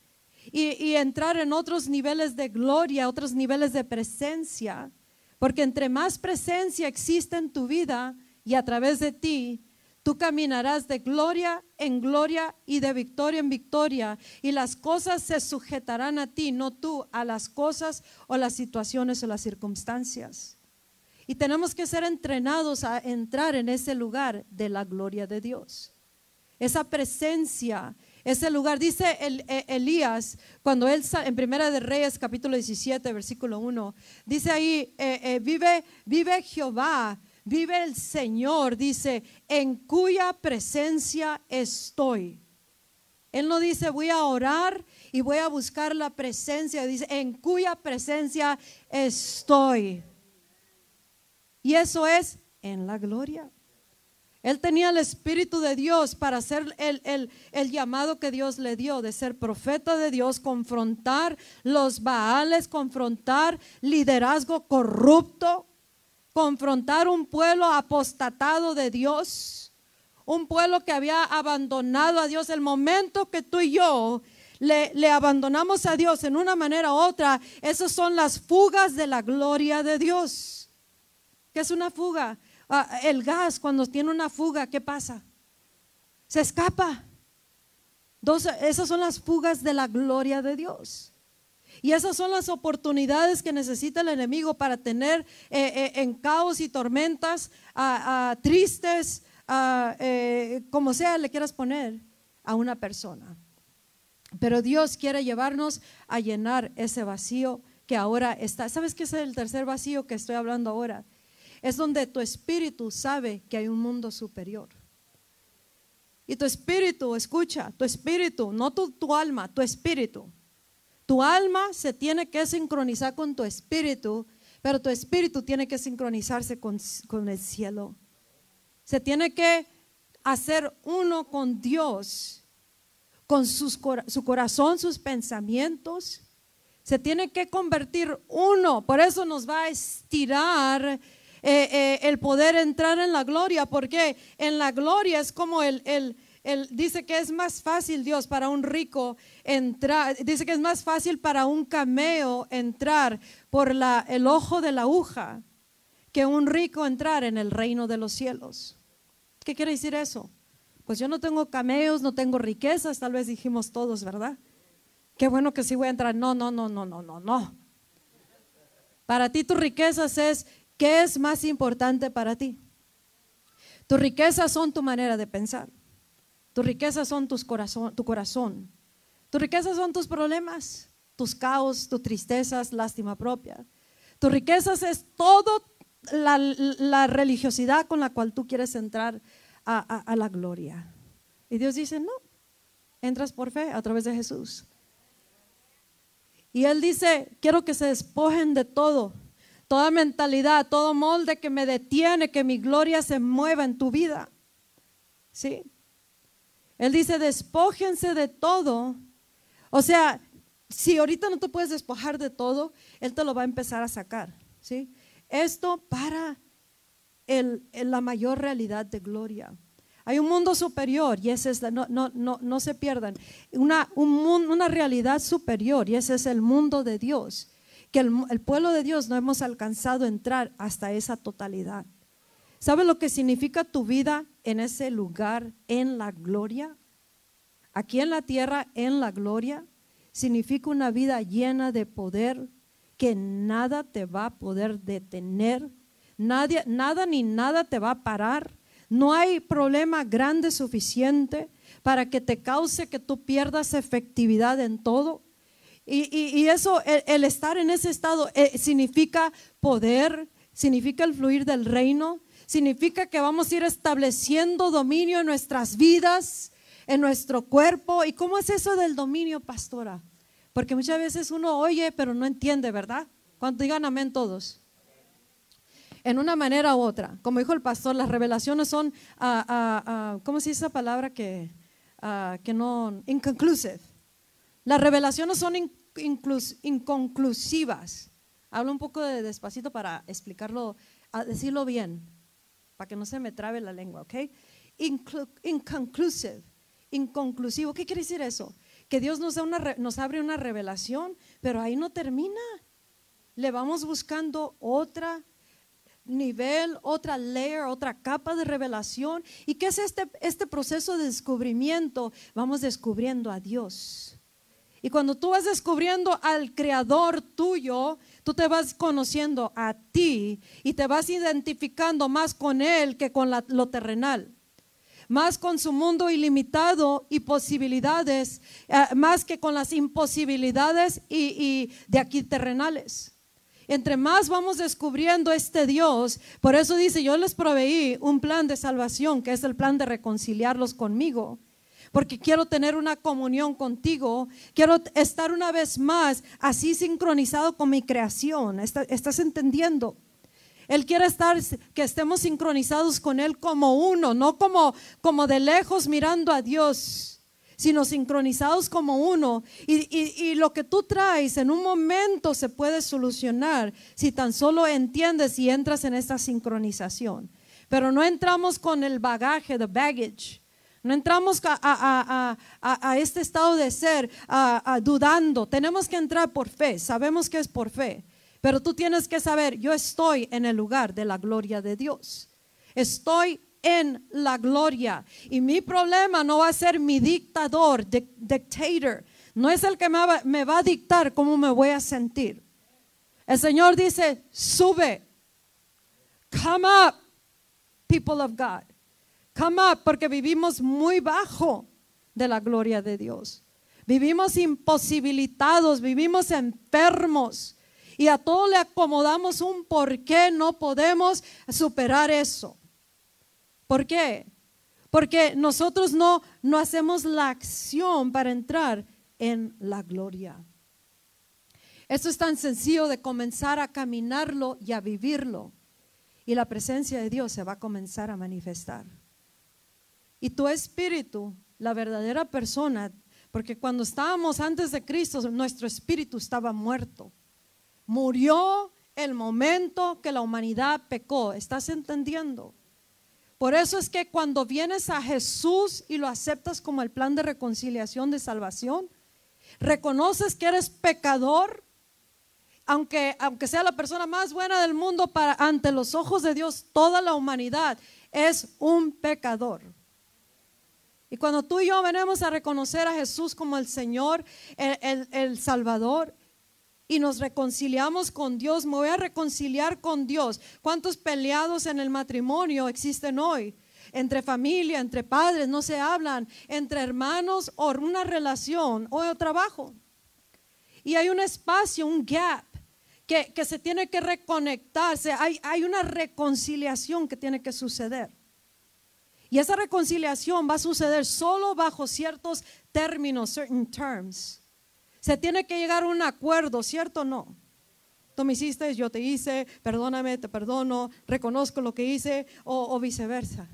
y, y, entrar en otros niveles de gloria, otros niveles de presencia. Porque entre más presencia existe en tu vida y a través de ti, Tú caminarás de gloria en gloria y de victoria en victoria. Y las cosas se sujetarán a ti, no tú, a las cosas o las situaciones o las circunstancias. Y tenemos que ser entrenados a entrar en ese lugar de la gloria de Dios. Esa presencia, ese lugar. Dice e, Elías, cuando él en Primera de Reyes, capítulo 17, versículo 1, dice ahí, eh, eh, vive, vive Jehová vive el Señor, dice, en cuya presencia estoy. Él no dice voy a orar y voy a buscar la presencia, dice en cuya presencia estoy. Y eso es en la gloria. Él tenía el Espíritu de Dios para hacer el, el, el, llamado que Dios le dio de ser profeta de Dios, confrontar los baales, confrontar liderazgo corrupto, confrontar un pueblo apostatado de Dios, un pueblo que había abandonado a Dios. El momento que tú y yo le, abandonamos a Dios en una manera u otra, esas son las fugas de la gloria de Dios. ¿Qué es una fuga? Ah, el gas, cuando tiene una fuga, ¿qué pasa? Se escapa. Dos, esas son las fugas de la gloria de Dios. Y esas son las oportunidades que necesita el enemigo para tener eh, eh, en caos y tormentas, tristes, eh, como sea le quieras poner a una persona. Pero Dios quiere llevarnos a llenar ese vacío que ahora está. ¿Sabes qué es el tercer vacío que estoy hablando ahora? Es donde tu espíritu sabe que hay un mundo superior. Y tu espíritu, escucha, tu espíritu, no tu, tu alma, tu espíritu tu alma se tiene que sincronizar con tu espíritu, pero tu espíritu tiene que sincronizarse con, el cielo. Se tiene que hacer uno con Dios, con su corazón, sus pensamientos. Se tiene que convertir uno. Por eso nos va a estirar eh, eh, el poder entrar en la gloria, porque en la gloria es como el, el él dice que es más fácil, Dios, para un rico entrar, dice que es más fácil para un cameo entrar por el ojo de la aguja que un rico entrar en el reino de los cielos. ¿Qué quiere decir eso? Pues yo no tengo cameos, no tengo riquezas, tal vez dijimos todos, ¿verdad? Qué bueno que sí voy a entrar. No, no, no, no, no, no, no. Para ti tus riquezas es, ¿qué es más importante para ti? Tus riquezas son tu manera de pensar. Tus riquezas son tus corazón, tu corazón. Tus riquezas son tus problemas, tus caos, tus tristezas, lástima propia. Tus riquezas es todo la, religiosidad con la cual tú quieres entrar a, a la gloria. Y Dios dice, no, entras por fe a través de Jesús. Y Él dice, quiero que se despojen de todo, toda mentalidad, todo molde que me detiene, que mi gloria se mueva en tu vida. ¿Sí? Él dice, despójense de todo. O sea, si ahorita no te puedes despojar de todo, Él te lo va a empezar a sacar. ¿sí? Esto para el, la mayor realidad de gloria. Hay un mundo superior y ese es, no, no, no, no se pierdan, una, un, una realidad superior y ese es el mundo de Dios, que el, el pueblo de Dios no hemos alcanzado a entrar hasta esa totalidad. ¿Sabes lo que significa tu vida en ese lugar, en la gloria? Aquí en la tierra, en la gloria, significa una vida llena de poder que nada te va a poder detener, Nadie, nada ni nada te va a parar no hay problema grande suficiente para que te cause que tú pierdas efectividad en todo. Y, eso, el, estar en ese estado eh, significa poder, significa el fluir del reino, significa que vamos a ir estableciendo dominio en nuestras vidas, en nuestro cuerpo. ¿Y cómo es eso del dominio, pastora? Porque muchas veces uno oye, pero no entiende, ¿verdad? Cuando digan amén todos en una manera u otra. Como dijo el pastor, las revelaciones son, ah, ah, ah, ¿cómo se dice esa palabra que, que no? Inconclusive. Las revelaciones son inconclusivas. Hablo un poco de despacito para explicarlo, decirlo bien, para que no se me trabe la lengua, ¿ok? inconclusive, inconclusivo. ¿Qué quiere decir eso? Que Dios nos, da una, nos abre una revelación, pero ahí no termina. Le vamos buscando otra nivel, otra layer, otra capa de revelación. ¿Y qué es este, este proceso de descubrimiento? Vamos descubriendo a Dios. Y cuando tú vas descubriendo al creador tuyo, tú te vas conociendo a ti y te vas identificando más con Él que con lo terrenal. Más con su mundo ilimitado y posibilidades, eh, más que con las imposibilidades y de aquí terrenales. Entre más vamos descubriendo este Dios, por eso dice, yo les proveí un plan de salvación, que es el plan de reconciliarlos conmigo, porque quiero tener una comunión contigo, quiero estar una vez más así sincronizado con mi creación. ¿Estás entendiendo? Él quiere estar, que estemos sincronizados con Él como uno, no como, como de lejos mirando a Dios sino sincronizados como uno. Y, lo que tú traes en un momento se puede solucionar si tan solo entiendes y entras en esta sincronización. Pero no entramos con el bagaje, the baggage. No entramos a, este estado de ser dudando. Tenemos que entrar por fe. Sabemos que es por fe. Pero tú tienes que saber, yo estoy en el lugar de la gloria de Dios. Estoy en la gloria. Y mi problema no va a ser mi dictador, dictator. No es el que me va, a dictar cómo me voy a sentir. El Señor dice, sube. Come up, people of God. Come porque vivimos muy bajo de la gloria de Dios. Vivimos imposibilitados, vivimos enfermos. Y a todo le acomodamos un por qué no podemos superar eso. ¿Por qué? Porque nosotros no, no hacemos la acción para entrar en la gloria. Esto es tan sencillo de comenzar a caminarlo y a vivirlo. Y la presencia de Dios se va a comenzar a manifestar. Y tu espíritu, la verdadera persona, porque cuando estábamos antes de Cristo, nuestro espíritu estaba muerto. Murió el momento que la humanidad pecó. ¿Estás entendiendo? Por eso es que cuando vienes a Jesús y lo aceptas como el plan de reconciliación, de salvación, reconoces que eres pecador, aunque, aunque sea la persona más buena del mundo, para, ante los ojos de Dios, toda la humanidad es un pecador. Y cuando tú y yo venimos a reconocer a Jesús como el Señor, el, el Salvador, y nos reconciliamos con Dios, me voy a reconciliar con Dios. ¿Cuántos peleados en el matrimonio existen hoy? Entre familia, entre padres, no se hablan, entre hermanos o una relación o trabajo. Y hay un espacio, un gap que, se tiene que reconectarse. Hay, hay una reconciliación que tiene que suceder. Y esa reconciliación va a suceder solo bajo ciertos términos, certain terms. Se tiene que llegar a un acuerdo, ¿cierto o no? Tú me hiciste, yo te hice, perdóname, te perdono, reconozco lo que hice o, viceversa.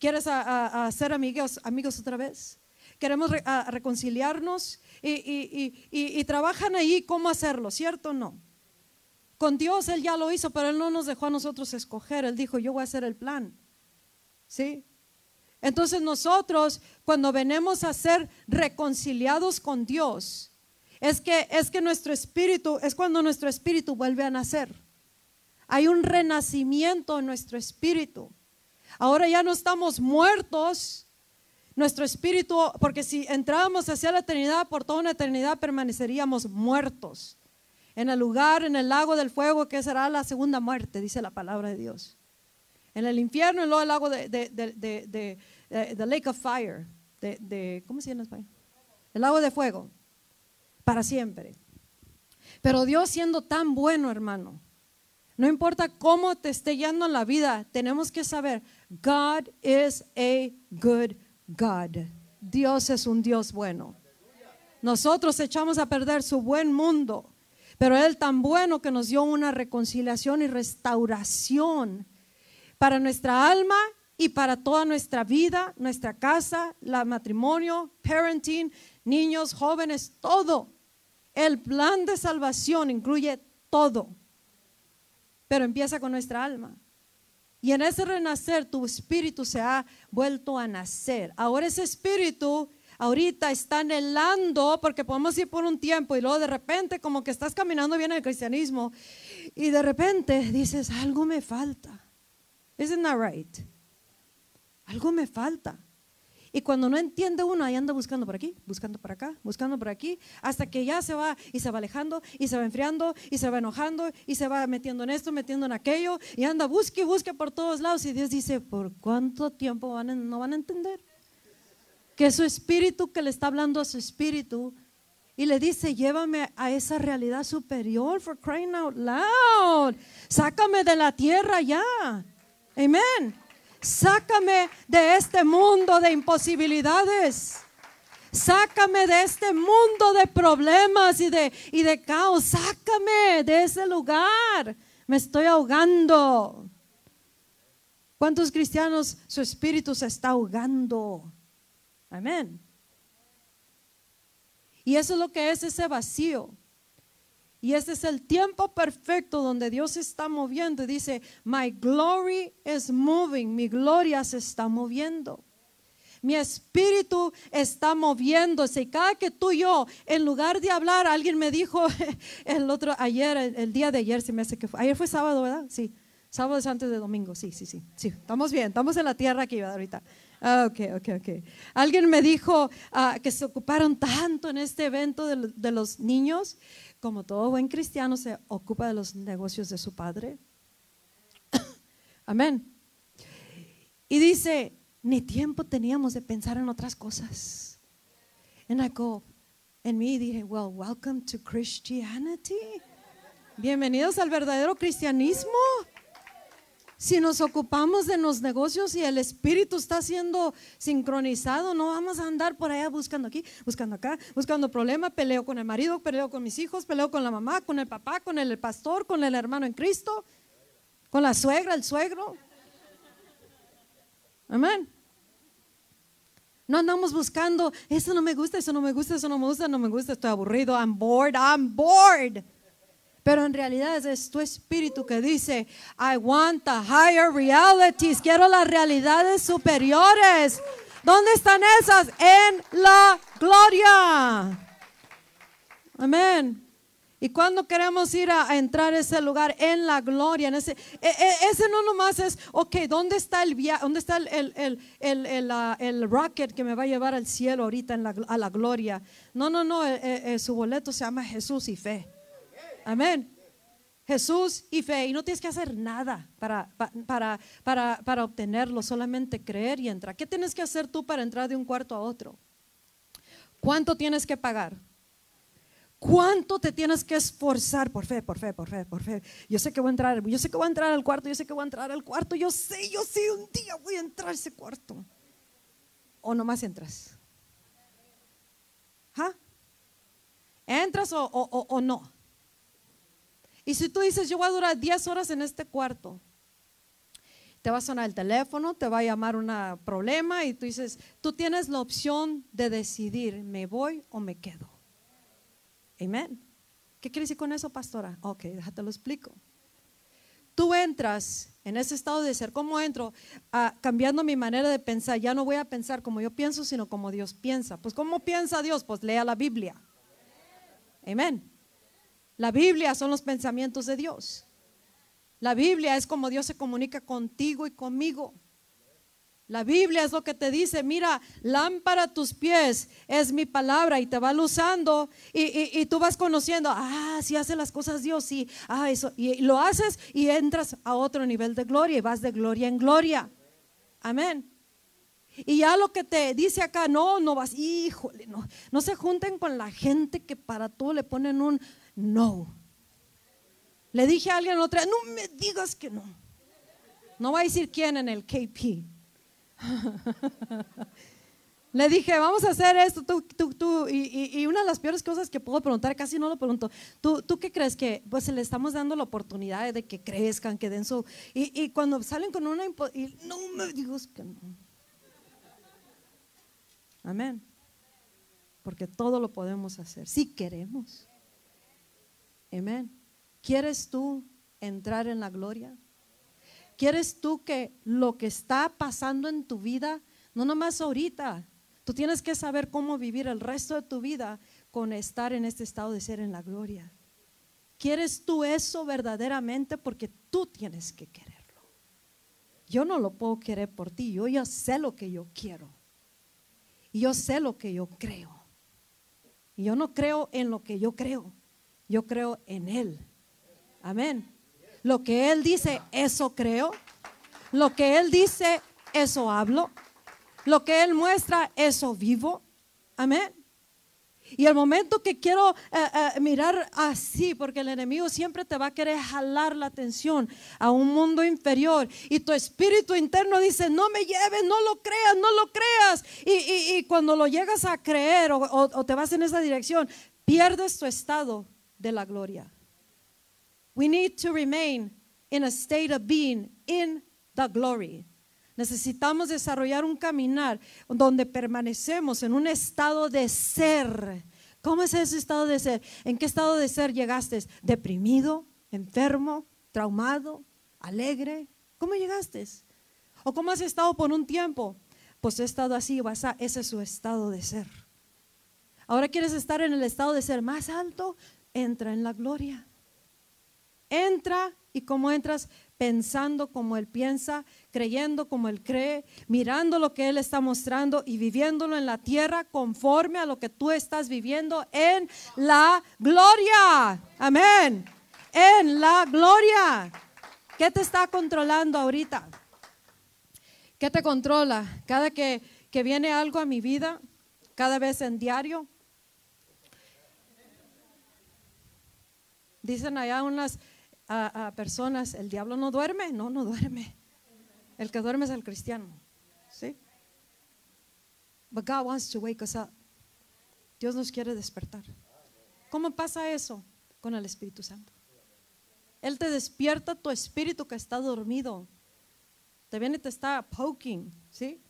¿Quieres ser amigos, amigos otra vez? Queremos reconciliarnos y, trabajan ahí cómo hacerlo, ¿cierto o no? Con Dios Él ya lo hizo, pero Él no nos dejó a nosotros escoger. Él dijo, yo voy a hacer el plan. ¿Sí? Entonces nosotros cuando venimos a ser reconciliados con Dios, es que es que nuestro espíritu es cuando nuestro espíritu vuelve a nacer. Hay un renacimiento en nuestro espíritu. Ahora ya no estamos muertos. Nuestro espíritu, porque si entrábamos hacia la eternidad, por toda una eternidad permaneceríamos muertos. En el lugar, en el lago del fuego, que será la segunda muerte, dice la palabra de Dios. En el infierno luego el lago de, de Lake of Fire. De, ¿Cómo se llama? El lago de fuego. Para siempre. Pero Dios siendo tan bueno, hermano, no importa cómo te esté yendo en la vida, tenemos que saber, God is a good God. Dios es un Dios bueno. Nosotros echamos a perder su buen mundo, pero Él tan bueno que nos dio una reconciliación y restauración para nuestra alma y para toda nuestra vida, nuestra casa, la matrimonio, parenting, niños, jóvenes, todo. El plan de salvación incluye todo pero empieza con nuestra alma. Y en ese renacer tu espíritu se ha vuelto a nacer. Ahora ese espíritu ahorita está anhelando, porque podemos ir por un tiempo y luego de repente como que estás caminando bien en el cristianismo y de repente dices, algo me falta. Isn't that right? Algo me falta. Y cuando no entiende uno, ahí anda buscando por aquí, buscando por acá, buscando por aquí, hasta que ya se va y se va alejando y se va enfriando y se va enojando y se va metiendo en esto, metiendo en aquello y anda, busque y busque por todos lados. Y Dios dice, ¿por cuánto tiempo van no van a entender? Que su espíritu que le está hablando a su espíritu y le dice, llévame a esa realidad superior, for crying out loud. Sácame de la tierra ya. Amén. Sácame de este mundo de imposibilidades. Sácame de este mundo de problemas y de, y de caos. Sácame de ese lugar. Me estoy ahogando. ¿Cuántos cristianos su espíritu se está ahogando? Amén. Y eso es lo que es ese vacío. Y este es el tiempo perfecto donde Dios está moviendo. Dice, my glory is moving. Mi gloria se está moviendo. Mi espíritu está moviéndose. Y cada que tú y yo, en lugar de hablar, alguien me dijo el otro, ayer, el, día de ayer, se me hace que fue. Ayer fue sábado, ¿verdad? Sí. Sábado es antes de domingo. Sí, sí, sí. Sí, estamos bien. Estamos en la tierra aquí ahorita. Ah, ok, ok, ok. Alguien me dijo ah, que se ocuparon tanto en este evento de, de los niños como todo buen cristiano, se ocupa de los negocios de su padre. Amén. Y dice, ni tiempo teníamos de pensar en otras cosas. And I go, en mí dije, well, welcome to Christianity. Bienvenidos al verdadero cristianismo. Si nos ocupamos de los negocios y el espíritu está siendo sincronizado, no vamos a andar por allá buscando aquí, buscando acá, buscando problemas, peleo con el marido, peleo con mis hijos, peleo con la mamá, con el papá, con el pastor, con el hermano en Cristo, con la suegra, el suegro. Amén. No andamos buscando, eso no me gusta, eso no me gusta, eso no me gusta, no me gusta, estoy aburrido, I'm bored, I'm bored. Pero en realidad es tu espíritu que dice, I want the higher realities, quiero las realidades superiores. ¿Dónde están esas? En la gloria. Amén. Y cuando queremos ir a, entrar a ese lugar en la gloria, e, e, ese no nomás es, ok, ¿dónde está el dónde está el, el, el, el, rocket que me va a llevar al cielo ahorita a la gloria? No, no, no, e, su boleto se llama Jesús y fe. Amén. Jesús y fe. Y no tienes que hacer nada para, para, para, para obtenerlo, solamente creer y entrar. ¿Qué tienes que hacer tú para entrar de un cuarto a otro? ¿Cuánto tienes que pagar? ¿Cuánto te tienes que esforzar por fe, por fe, por fe, por fe? Yo sé que voy a entrar, yo sé que voy a entrar al cuarto, yo sé que voy a entrar al cuarto, yo sé, yo sé, un día voy a entrar a ese cuarto. O nomás entras. ¿Ah? ¿Entras o, o, o no? Y si tú dices, yo voy a durar 10 horas en este cuarto, te va a sonar el teléfono, te va a llamar un problema y tú dices, tú tienes la opción de decidir, ¿me voy o me quedo? Amén. ¿Qué quiere decir con eso, pastora? Ok, déjate lo explico. tú entras en ese estado de ser, ¿cómo entro? Ah, cambiando mi manera de pensar. Ya no voy a pensar como yo pienso, sino como Dios piensa. Pues ¿cómo piensa Dios? Pues lea la Biblia. Amén. La Biblia son los pensamientos de Dios. La Biblia es como Dios se comunica contigo y conmigo. La Biblia es lo que te dice, mira, lámpara a tus pies es mi palabra y te va usando y, y, tú vas conociendo, ah, si hace las cosas Dios, sí, ah, eso, y lo haces y entras a otro nivel de gloria y vas de gloria en gloria. Amén. Y ya lo que te dice acá, no, no vas, híjole, no, no se junten con la gente que para todo le ponen un no. Le dije a alguien otra, no me digas que no. No voy a decir quién en el KP. Le dije, vamos a hacer esto, tú, tú, tú. Y, una de las peores cosas que puedo preguntar, casi no lo pregunto, ¿tú, tú qué crees? Que pues le estamos dando la oportunidad de que crezcan, que den su... Y, cuando salen con una... Y, no me digas que no. Amén. Porque todo lo podemos hacer, si queremos. Amén. ¿Quieres tú entrar en la gloria? ¿Quieres tú que lo que está pasando en tu vida, no nomás ahorita, tú tienes que saber cómo vivir el resto de tu vida con estar en este estado de ser en la gloria? ¿Quieres tú eso verdaderamente? Porque tú tienes que quererlo. Yo no lo puedo querer por ti, yo ya sé lo que yo quiero. Y yo sé lo que yo creo. Y yo no creo en lo que yo creo, yo creo en Él. Amén. Lo que Él dice, eso creo. Lo que Él dice, eso hablo. Lo que Él muestra, eso vivo. Amén. Y el momento que quiero eh, eh, mirar así, porque el enemigo siempre te va a querer jalar la atención a un mundo inferior. Y tu espíritu interno dice, no me lleves, no lo creas, no lo creas. Y, cuando lo llegas a creer o te vas en esa dirección, pierdes tu estado de la gloria. We need to remain in a state of being in the glory. Necesitamos desarrollar un caminar donde permanecemos en un estado de ser. ¿Cómo es ese estado de ser? ¿En qué estado de ser llegaste? ¿Deprimido? ¿Enfermo? ¿Traumado? ¿Alegre? ¿Cómo llegaste? ¿O cómo has estado por un tiempo? Pues he estado así, vas a, ese es su estado de ser. Ahora quieres estar en el estado de ser más alto, entra en la gloria. Entra y cómo entras pensando como Él piensa, creyendo como Él cree, mirando lo que Él está mostrando y viviéndolo en la tierra conforme a lo que tú estás viviendo en la gloria. Amén. En la gloria. ¿Qué te está controlando ahorita? ¿Qué te controla? Cada que, que viene algo a mi vida, cada vez en diario. Dicen allá unas a, personas, el diablo no duerme, no, no duerme. El que duerme es el cristiano. ¿Sí? But God wants to wake us up. Dios nos quiere despertar. ¿Cómo pasa eso? Con el Espíritu Santo. Él te despierta tu espíritu que está dormido. Te viene y te está poking, ¿sí?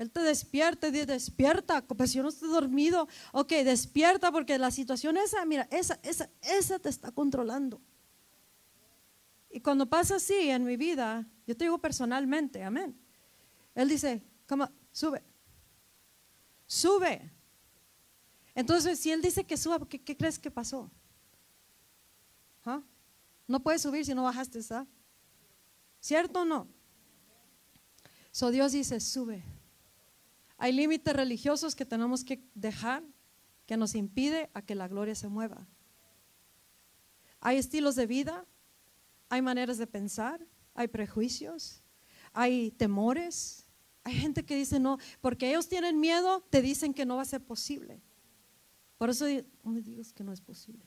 Él te despierta y despierta, pues yo no estoy dormido. Ok, despierta porque la situación esa, mira, esa, esa, esa te está controlando. Y cuando pasa así en mi vida, yo te digo personalmente, amén. Él dice, come sube. Sube. Entonces, si él dice que suba, ¿qué, crees que pasó? ¿Ah? No puedes subir si no bajaste, ¿ah? ¿Cierto o no? So Dios dice, sube. Hay límites religiosos que tenemos que dejar que nos impide a que la gloria se mueva. Hay estilos de vida hay maneras de pensar, hay prejuicios, hay temores. Hay gente que dice no, porque ellos tienen miedo, te dicen que no va a ser posible. Por eso no me digas que no es posible.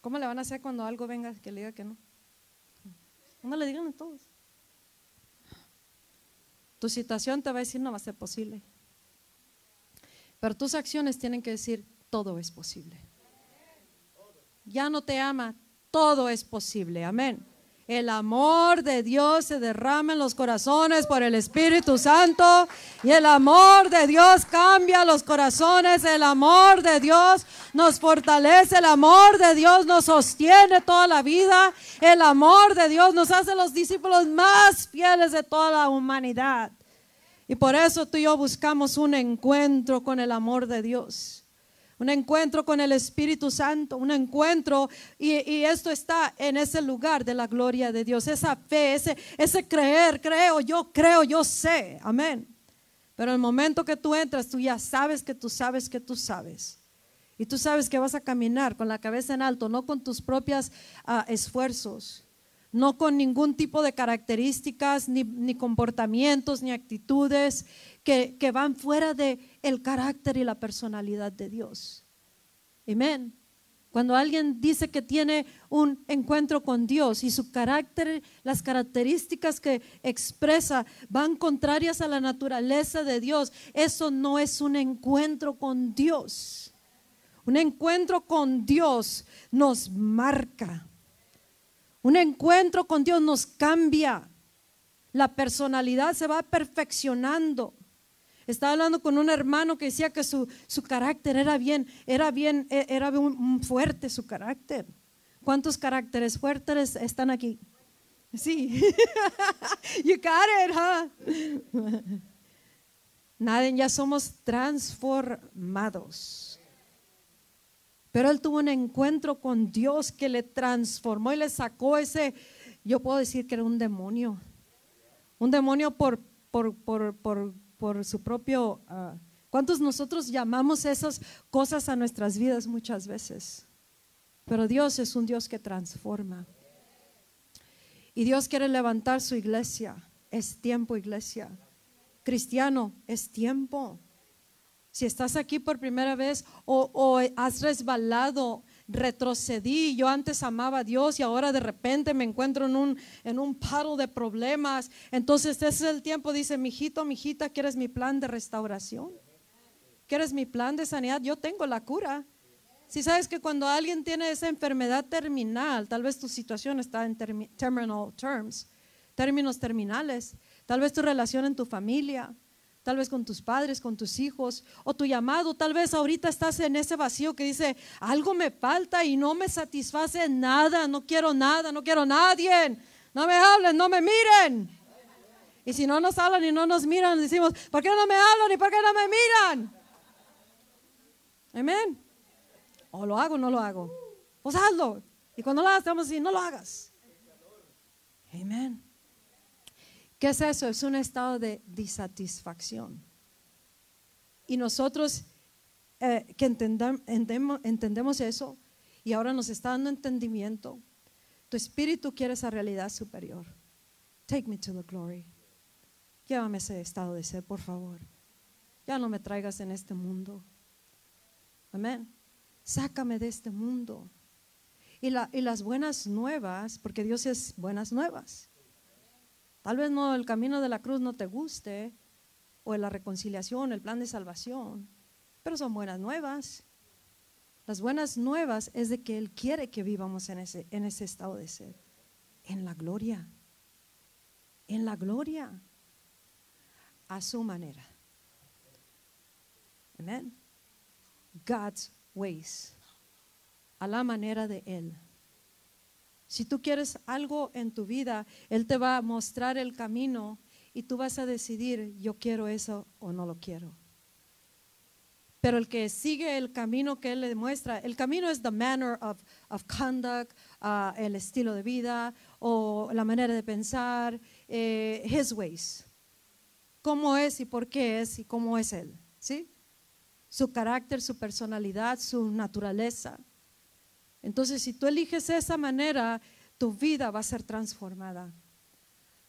¿Cómo le van a hacer cuando algo venga que le diga que no? No le digan a todos. Tu situación te va a decir no va a ser posible. Pero tus acciones tienen que decir todo es posible. Ya no te ama, todo es posible. Amén. El amor de Dios se derrama en los corazones por el Espíritu Santo y el amor de Dios cambia los corazones. El amor de Dios nos fortalece, el amor de Dios nos sostiene toda la vida. El amor de Dios nos hace los discípulos más fieles de toda la humanidad. Y por eso tú y yo buscamos un encuentro con el amor de Dios un encuentro con el Espíritu Santo, un encuentro, y, esto está en ese lugar de la gloria de Dios, esa fe, ese, creer, creo, yo creo, yo sé, amén. Pero el momento que tú entras, tú ya sabes que tú sabes que tú sabes. Y tú sabes que vas a caminar con la cabeza en alto, no con tus propios ah, esfuerzos, no con ningún tipo de características, ni comportamientos, ni actitudes que, que van fuera de el carácter y la personalidad de Dios. Amén. Cuando alguien dice que tiene un encuentro con Dios y su carácter, las características que expresa van contrarias a la naturaleza de Dios, eso no es un encuentro con Dios. Un encuentro con Dios nos marca. Un encuentro con Dios nos cambia. La personalidad se va perfeccionando. Estaba hablando con un hermano que decía que su, carácter era bien, era bien, e, era fuerte su carácter. ¿Cuántos caracteres fuertes están aquí? Sí. you got it, huh? Nadie, ya somos transformados. Pero él tuvo un encuentro con Dios que le transformó y le sacó ese, yo puedo decir que era un demonio. Un demonio por, por, por por su propio... Uh, ¿Cuántos nosotros llamamos esas cosas a nuestras vidas muchas veces? Pero Dios es un Dios que transforma. Y Dios quiere levantar su iglesia. Es tiempo, iglesia. Cristiano, es tiempo. Si estás aquí por primera vez o has resbalado retrocedí, yo antes amaba a Dios y ahora de repente me encuentro en un, en un paro de problemas. Entonces ese es el tiempo, dice, mijito, mijita, ¿quieres mi plan de restauración? ¿Quieres mi plan de sanidad? Yo tengo la cura. Si sabes que cuando alguien tiene esa enfermedad terminal, tal vez tu situación está en terminal terms, términos terminales, tal vez tu relación en tu familia, tal vez con tus padres, con tus hijos, o tu llamado, tal vez ahorita estás en ese vacío que dice, algo me falta y no me satisface nada, no quiero nada, no quiero nadie, no me hablen, no me miren. Y si no nos hablan y no nos miran, decimos, ¿por qué no me hablan y por qué no me miran? Amén. O lo hago o no lo hago. Pues hazlo. Y cuando lo hagas, vamos a decir, no lo hagas. Amén. ¿Qué es eso? Es un estado de disatisfacción. Y nosotros eh, que entendemos eso y ahora nos está dando entendimiento, tu espíritu quiere esa realidad superior. Take me to the glory. Llévame ese estado de ser, por favor. Ya no me traigas en este mundo. Amén. Sácame de este mundo. Y, y las buenas nuevas, porque Dios es buenas nuevas. Tal vez no el camino de la cruz no te guste, o la reconciliación, el plan de salvación, pero son buenas nuevas. Las buenas nuevas es de que Él quiere que vivamos en ese, en ese estado de ser, en la gloria, en la gloria, a su manera. Amén. God's ways, a la manera de Él. Si tú quieres algo en tu vida, Él te va a mostrar el camino y tú vas a decidir, yo quiero eso o no lo quiero. Pero el que sigue el camino que Él le muestra, el camino es the manner of, of conduct, uh, el estilo de vida o la manera de pensar, eh, His ways. Cómo es y por qué es y cómo es Él. ¿Sí? Su carácter, su personalidad, su naturaleza. Entonces, si tú eliges esa manera, tu vida va a ser transformada.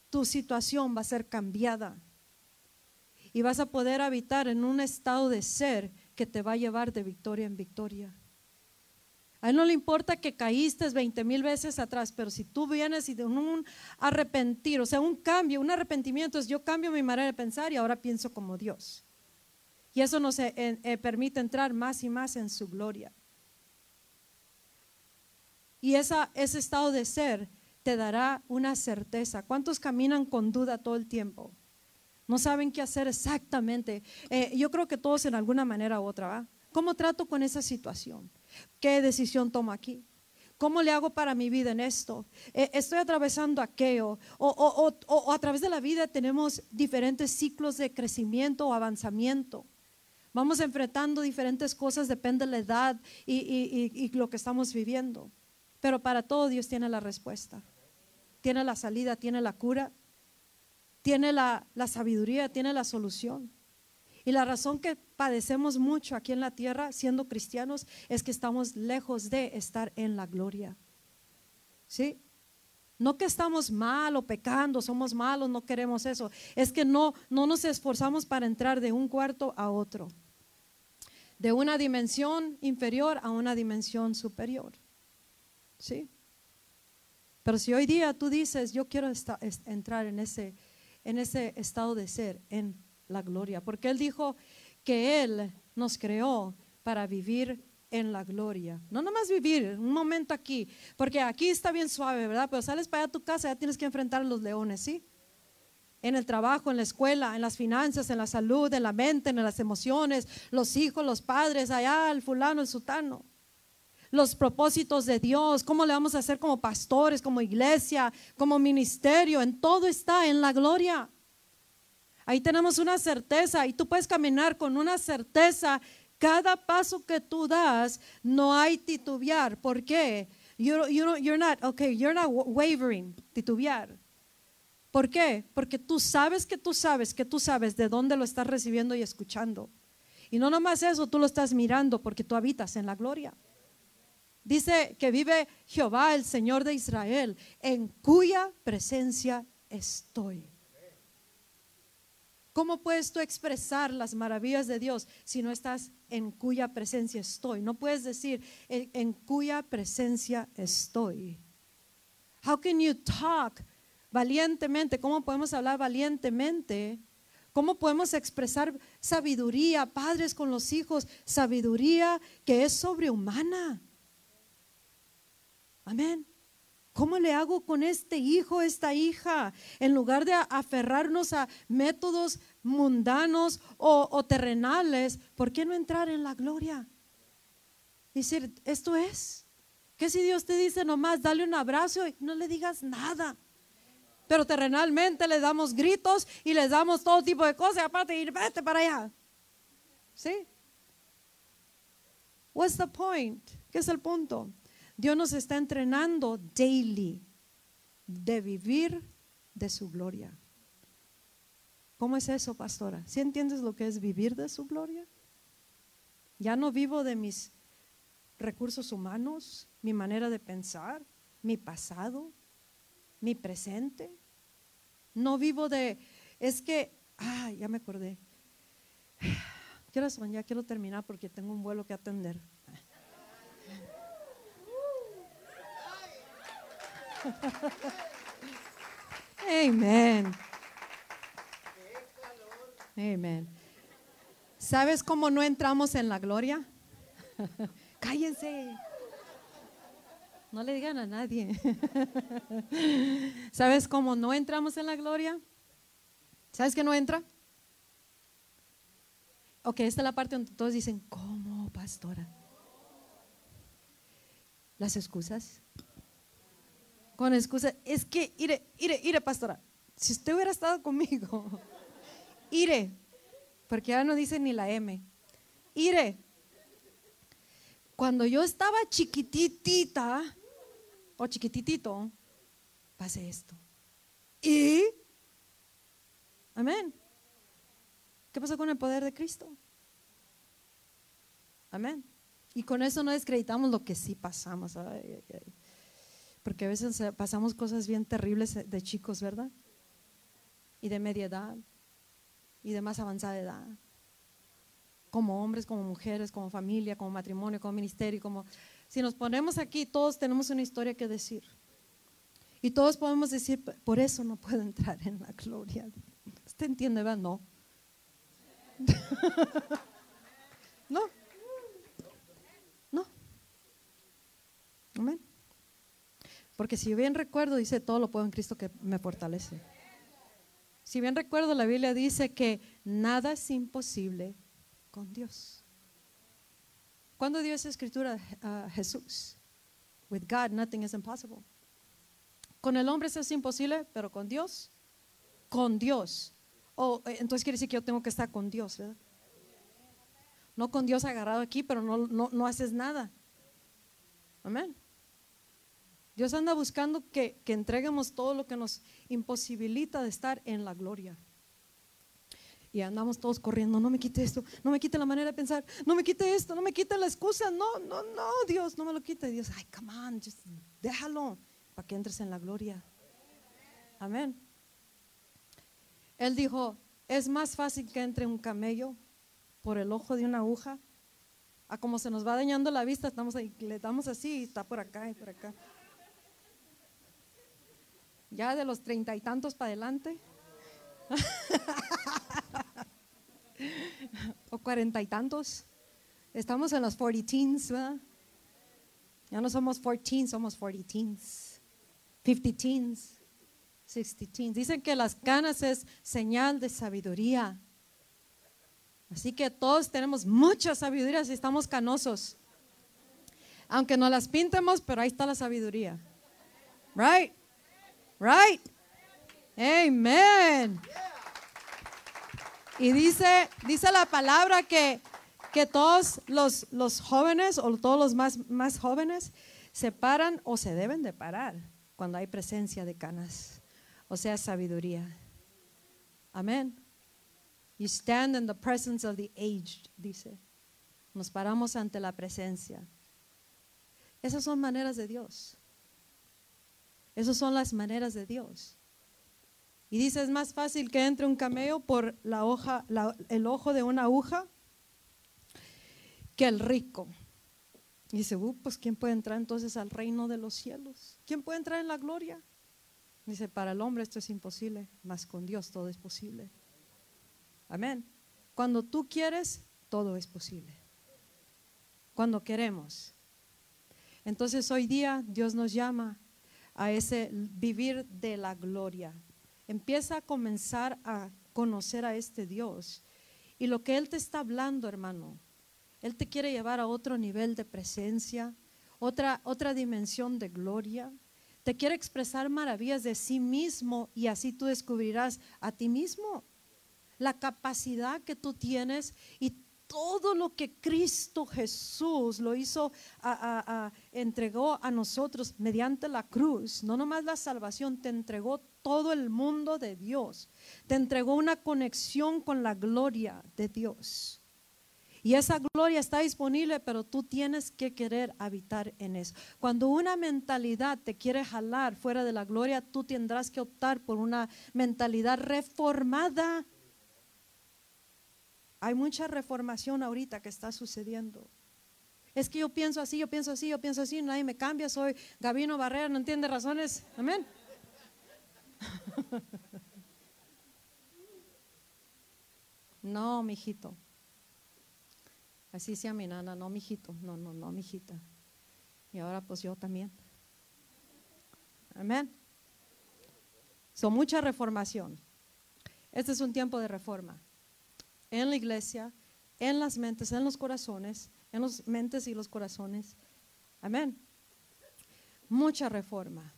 Tu situación va a ser cambiada. Y vas a poder habitar en un estado de ser que te va a llevar de victoria en victoria. A él no le importa que caíste 20 mil veces atrás, pero si tú vienes y de un arrepentir, o sea, un cambio, un arrepentimiento es yo cambio mi manera de pensar y ahora pienso como Dios. Y eso nos eh, eh, permite entrar más y más en su gloria. Y esa, ese estado de ser te dará una certeza. ¿Cuántos caminan con duda todo el tiempo? No saben qué hacer exactamente. Eh, yo creo que todos en alguna manera u otra. ¿Cómo trato con esa situación? ¿Qué decisión tomo aquí? ¿Cómo le hago para mi vida en esto? Eh, estoy atravesando aquello. O, a través de la vida tenemos diferentes ciclos de crecimiento o avanzamiento. Vamos enfrentando diferentes cosas, depende de la edad y lo que estamos viviendo. Pero para todo Dios tiene la respuesta. Tiene la salida, tiene la cura, tiene la, sabiduría, tiene la solución. Y la razón que padecemos mucho aquí en la tierra siendo cristianos es que estamos lejos de estar en la gloria. ¿Sí? No que estamos mal o pecando, somos malos, no queremos eso. Es que no, no nos esforzamos para entrar de un cuarto a otro. De una dimensión inferior a una dimensión superior. ¿Sí? Pero si hoy día tú dices, yo quiero entrar en ese, en ese estado de ser, en la gloria, porque Él dijo que Él nos creó para vivir en la gloria. No nomás vivir un momento aquí, porque aquí está bien suave, ¿verdad? Pero sales para allá a tu casa, ya tienes que enfrentar a los leones, ¿sí? En el trabajo, en la escuela, en las finanzas, en la salud, en la mente, en las emociones, los hijos, los padres, allá el fulano, el sutano los propósitos de Dios, cómo le vamos a hacer como pastores, como iglesia, como ministerio, en todo está en la gloria. Ahí tenemos una certeza y tú puedes caminar con una certeza. Cada paso que tú das, no hay titubear. ¿Por qué? You're, you're not, okay, you're not wavering, titubear. ¿Por qué? Porque tú sabes que tú sabes que tú sabes de dónde lo estás recibiendo y escuchando. Y no nomás eso, tú lo estás mirando porque tú habitas en la gloria. Dice que vive Jehová, el Señor de Israel, en cuya presencia estoy. ¿Cómo puedes tú expresar las maravillas de Dios si no estás en cuya presencia estoy? No puedes decir en, cuya presencia estoy. How can you talk valientemente? ¿Cómo podemos hablar valientemente? ¿Cómo podemos expresar sabiduría, padres con los hijos, sabiduría que es sobrehumana? Amén. ¿Cómo le hago con este hijo, esta hija? En lugar de aferrarnos a métodos mundanos o, terrenales, ¿por qué no entrar en la gloria? Decir, esto es. ¿Qué si Dios te dice nomás, dale un abrazo y no le digas nada? Pero terrenalmente le damos gritos y le damos todo tipo de cosas, aparte ir, vete para allá. ¿Sí? What's the point? ¿Qué es el punto? Dios nos está entrenando daily de vivir de su gloria. ¿Cómo es eso, pastora? ¿Sí entiendes lo que es vivir de su gloria? Ya no vivo de mis recursos humanos, mi manera de pensar, mi pasado, mi presente. No vivo de, es que, ah, ya me acordé. Quiero quiero terminar porque tengo un vuelo que atender. Amén. Amén. ¿Sabes cómo no entramos en la gloria? Cállense. No le digan a nadie. ¿Sabes cómo no entramos en la gloria? ¿Sabes que no entra? Ok, esta es la parte donde todos dicen, ¿cómo, pastora? Las excusas con excusa. Es que, ire, ire, ire, pastora. Si usted hubiera estado conmigo, ire, porque ya no dice ni la M. Ire, cuando yo estaba chiquititita o chiquititito, pasé esto. Y, amén. ¿Qué pasó con el poder de Cristo? Amén. Y con eso no descreditamos lo que sí pasamos. Ay, ay, ay porque a veces eh, pasamos cosas bien terribles de chicos, ¿verdad? Y de media edad, y de más avanzada edad. Como hombres, como mujeres, como familia, como matrimonio, como ministerio, como... Si nos ponemos aquí, todos tenemos una historia que decir. Y todos podemos decir, por eso no puedo entrar en la gloria. ¿Usted entiende, verdad? No. no. No. Amén. Porque si bien recuerdo, dice, todo lo puedo en Cristo que me fortalece. Si bien recuerdo, la Biblia dice que nada es imposible con Dios. ¿Cuándo dio esa escritura a Jesús? With God, nothing is impossible. Con el hombre es imposible, pero con Dios, con Dios. Oh, eh, entonces quiere decir que yo tengo que estar con Dios, ¿verdad? No con Dios agarrado aquí, pero no, no, no haces nada. Amén. Dios anda buscando que, que entreguemos todo lo que nos imposibilita de estar en la gloria. Y andamos todos corriendo, no me quite esto, no me quite la manera de pensar, no me quite esto, no me quite la excusa, no, no, no, Dios, no me lo quite. Dios, ay, come on, just déjalo para que entres en la gloria. Amén. Él dijo, es más fácil que entre un camello por el ojo de una aguja, a como se nos va dañando la vista, estamos ahí, le damos así y está por acá y por acá. Ya de los treinta y tantos para adelante. o cuarenta y tantos. Estamos en los 40 teens, ¿verdad? Ya no somos 14, somos 40 teens. 50 teens, 60 teens. Dicen que las canas es señal de sabiduría. Así que todos tenemos mucha sabiduría si estamos canosos. Aunque no las pintemos, pero ahí está la sabiduría. Right? Right? Amen. Y dice, dice la palabra que, que todos los, los, jóvenes o todos los más, más jóvenes se paran o se deben de parar cuando hay presencia de canas, o sea, sabiduría. Amén. You stand in the presence of the aged, dice. Nos paramos ante la presencia. Esas son maneras de Dios. Esas son las maneras de Dios. Y dice, es más fácil que entre un camello por la hoja, el ojo de una aguja que el rico. Y dice, uh, pues ¿quién puede entrar entonces al reino de los cielos? ¿Quién puede entrar en la gloria? Dice, para el hombre esto es imposible, mas con Dios todo es posible. Amén. Cuando tú quieres, todo es posible. Cuando queremos. Entonces hoy día Dios nos llama a ese vivir de la gloria. Empieza a comenzar a conocer a este Dios. Y lo que Él te está hablando, hermano, Él te quiere llevar a otro nivel de presencia, otra, otra dimensión de gloria. Te quiere expresar maravillas de sí mismo y así tú descubrirás a ti mismo la capacidad que tú tienes y todo lo que Cristo Jesús lo hizo, entregó a nosotros mediante la cruz, no nomás la salvación, te entregó todo el mundo de Dios, te entregó una conexión con la gloria de Dios. Y esa gloria está disponible, pero tú tienes que querer habitar en eso. Cuando una mentalidad te quiere jalar fuera de la gloria, tú tendrás que optar por una mentalidad reformada hay mucha reformación ahorita que está sucediendo. Es que yo pienso así, yo pienso así, yo pienso así, nadie me cambia, soy Gabino Barrera, no entiende razones. Amén. No, mijito. Así sea mi nana, no, mijito. No, no, no, mijita. Y ahora pues yo también. Amén. Son mucha reformación. Este es un tiempo de reforma en la iglesia, en las mentes, en los corazones, en las mentes y los corazones. Amén. Mucha reforma.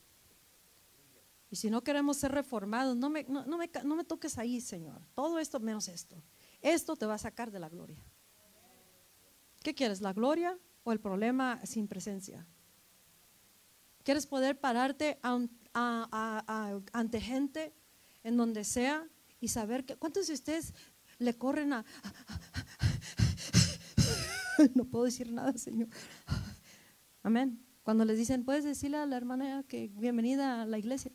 Y si no queremos ser reformados, no me, no, me, no me toques ahí, Señor. Todo esto menos esto. Esto te va a sacar de la gloria. ¿Qué quieres? ¿La gloria o el problema sin presencia? ¿Quieres poder pararte ante gente en donde sea y saber que, ¿cuántos de ustedes le corren a... no puedo decir nada, Señor. Amén. Cuando les dicen, puedes decirle a la hermana que bienvenida a la iglesia.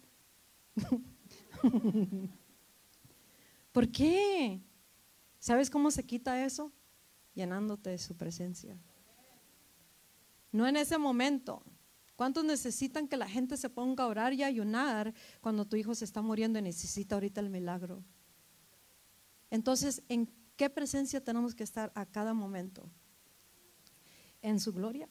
¿Por qué? ¿Sabes cómo se quita eso? Llenándote de su presencia. No en ese momento. ¿Cuántos necesitan que la gente se ponga a orar y ayunar cuando tu hijo se está muriendo y necesita ahorita el milagro? Entonces, ¿en qué presencia tenemos que estar a cada momento? ¿En su gloria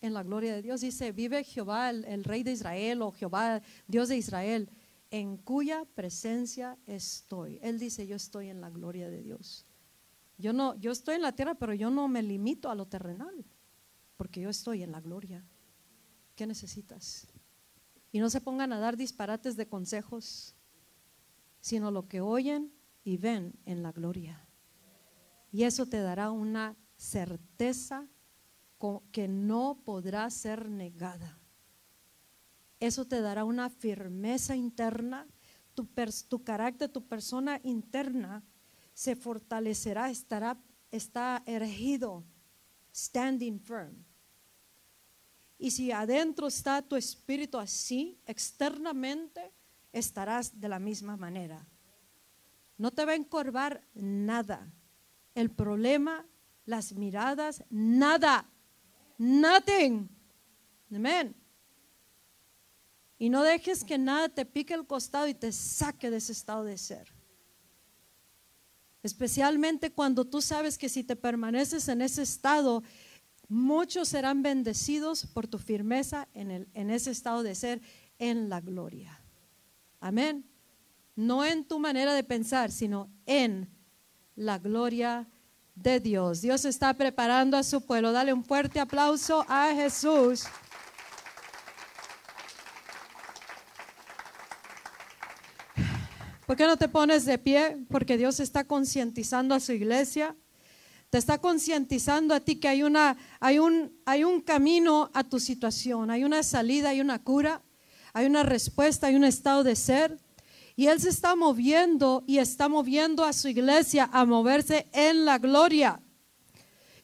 en la gloria de Dios. Dice, vive Jehová, el, rey de Israel, o Jehová, Dios de Israel, en cuya presencia estoy. Él dice, yo estoy en la gloria de Dios. Yo no, yo estoy en la tierra, pero yo no me limito a lo terrenal, porque yo estoy en la gloria. ¿Qué necesitas? Y no se pongan a dar disparates de consejos, sino lo que oyen y ven en la gloria. Y eso te dará una certeza que no podrá ser negada. Eso te dará una firmeza interna, tu, tu carácter, tu persona interna se fortalecerá, estará, está erigido, standing firm. Y si adentro está tu espíritu así, externamente estarás de la misma manera. No te va a encorvar nada. El problema, las miradas, nada. Nothing. Amén. Y no dejes que nada te pique el costado y te saque de ese estado de ser. Especialmente cuando tú sabes que si te permaneces en ese estado, muchos serán bendecidos por tu firmeza en, el, en ese estado de ser en la gloria. Amén. No en tu manera de pensar, sino en la gloria de Dios. Dios está preparando a su pueblo. Dale un fuerte aplauso a Jesús. ¿Por qué no te pones de pie? Porque Dios está concientizando a su iglesia. Te está concientizando a ti que hay, una, hay, un, hay un camino a tu situación, hay una salida, hay una cura, hay una respuesta, hay un estado de ser. Y Él se está moviendo y está moviendo a su iglesia a moverse en la gloria.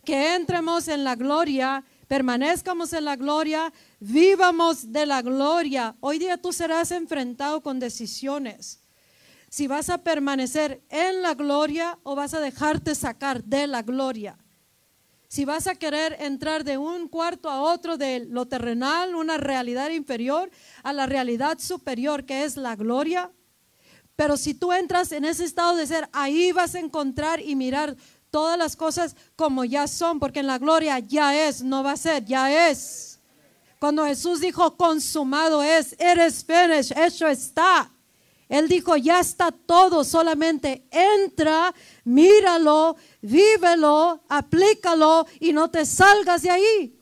Que entremos en la gloria, permanezcamos en la gloria, vivamos de la gloria. Hoy día tú serás enfrentado con decisiones si vas a permanecer en la gloria o vas a dejarte sacar de la gloria. Si vas a querer entrar de un cuarto a otro de lo terrenal, una realidad inferior, a la realidad superior que es la gloria. Pero si tú entras en ese estado de ser, ahí vas a encontrar y mirar todas las cosas como ya son, porque en la gloria ya es, no va a ser, ya es. Cuando Jesús dijo, consumado es, eres finished, hecho está. Él dijo, ya está todo, solamente entra, míralo, vívelo, aplícalo y no te salgas de ahí.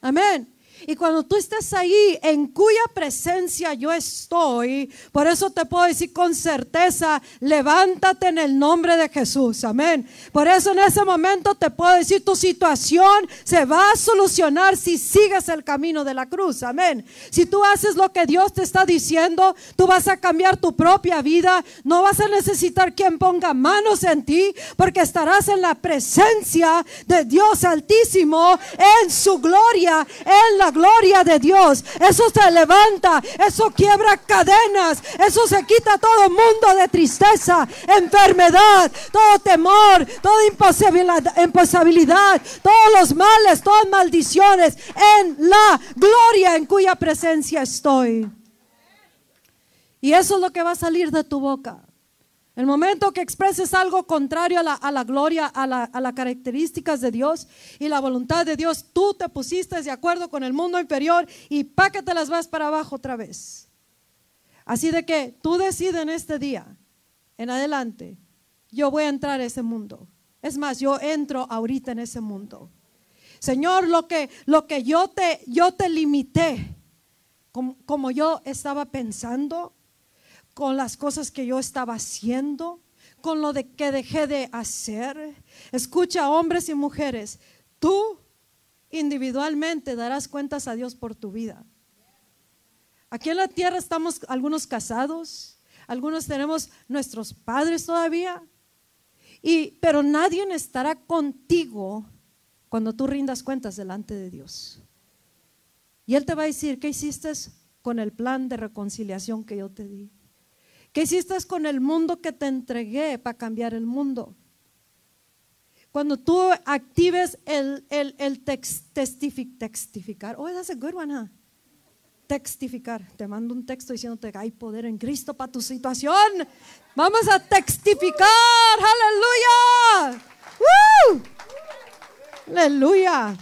Amén. Y cuando tú estás ahí, en cuya presencia yo estoy, por eso te puedo decir con certeza, levántate en el nombre de Jesús. Amén. Por eso en ese momento te puedo decir, tu situación se va a solucionar si sigues el camino de la cruz. Amén. Si tú haces lo que Dios te está diciendo, tú vas a cambiar tu propia vida. No vas a necesitar quien ponga manos en ti, porque estarás en la presencia de Dios Altísimo, en su gloria, en la gloria de Dios. Eso se levanta, eso quiebra cadenas, eso se quita todo mundo de tristeza, enfermedad, todo temor, toda imposibilidad, todos los males, todas maldiciones en la gloria en cuya presencia estoy. Y eso es lo que va a salir de tu boca. El momento que expreses algo contrario a la, gloria, a, las características de Dios y la voluntad de Dios, tú te pusiste de acuerdo con el mundo inferior y pa' que te las vas para abajo otra vez. Así de que tú decides en este día, en adelante, yo voy a entrar a ese mundo. Es más, yo entro ahorita en ese mundo. Señor, lo que, lo que yo, te, yo te limité, como yo estaba pensando, con las cosas que yo estaba haciendo, con lo de que dejé de hacer. Escucha, hombres y mujeres, tú individualmente darás cuentas a Dios por tu vida. Aquí en la tierra estamos algunos casados, algunos tenemos nuestros padres todavía, y, pero nadie estará contigo cuando tú rindas cuentas delante de Dios. Y Él te va a decir, ¿qué hiciste con el plan de reconciliación que yo te di? ¿Qué hiciste con el mundo que te entregué para cambiar el mundo? Cuando tú actives el, testificar, oh, that's a good one, huh? Testificar. Te mando un texto diciéndote que hay poder en Cristo para tu situación. Vamos a testificar. Aleluya. Aleluya.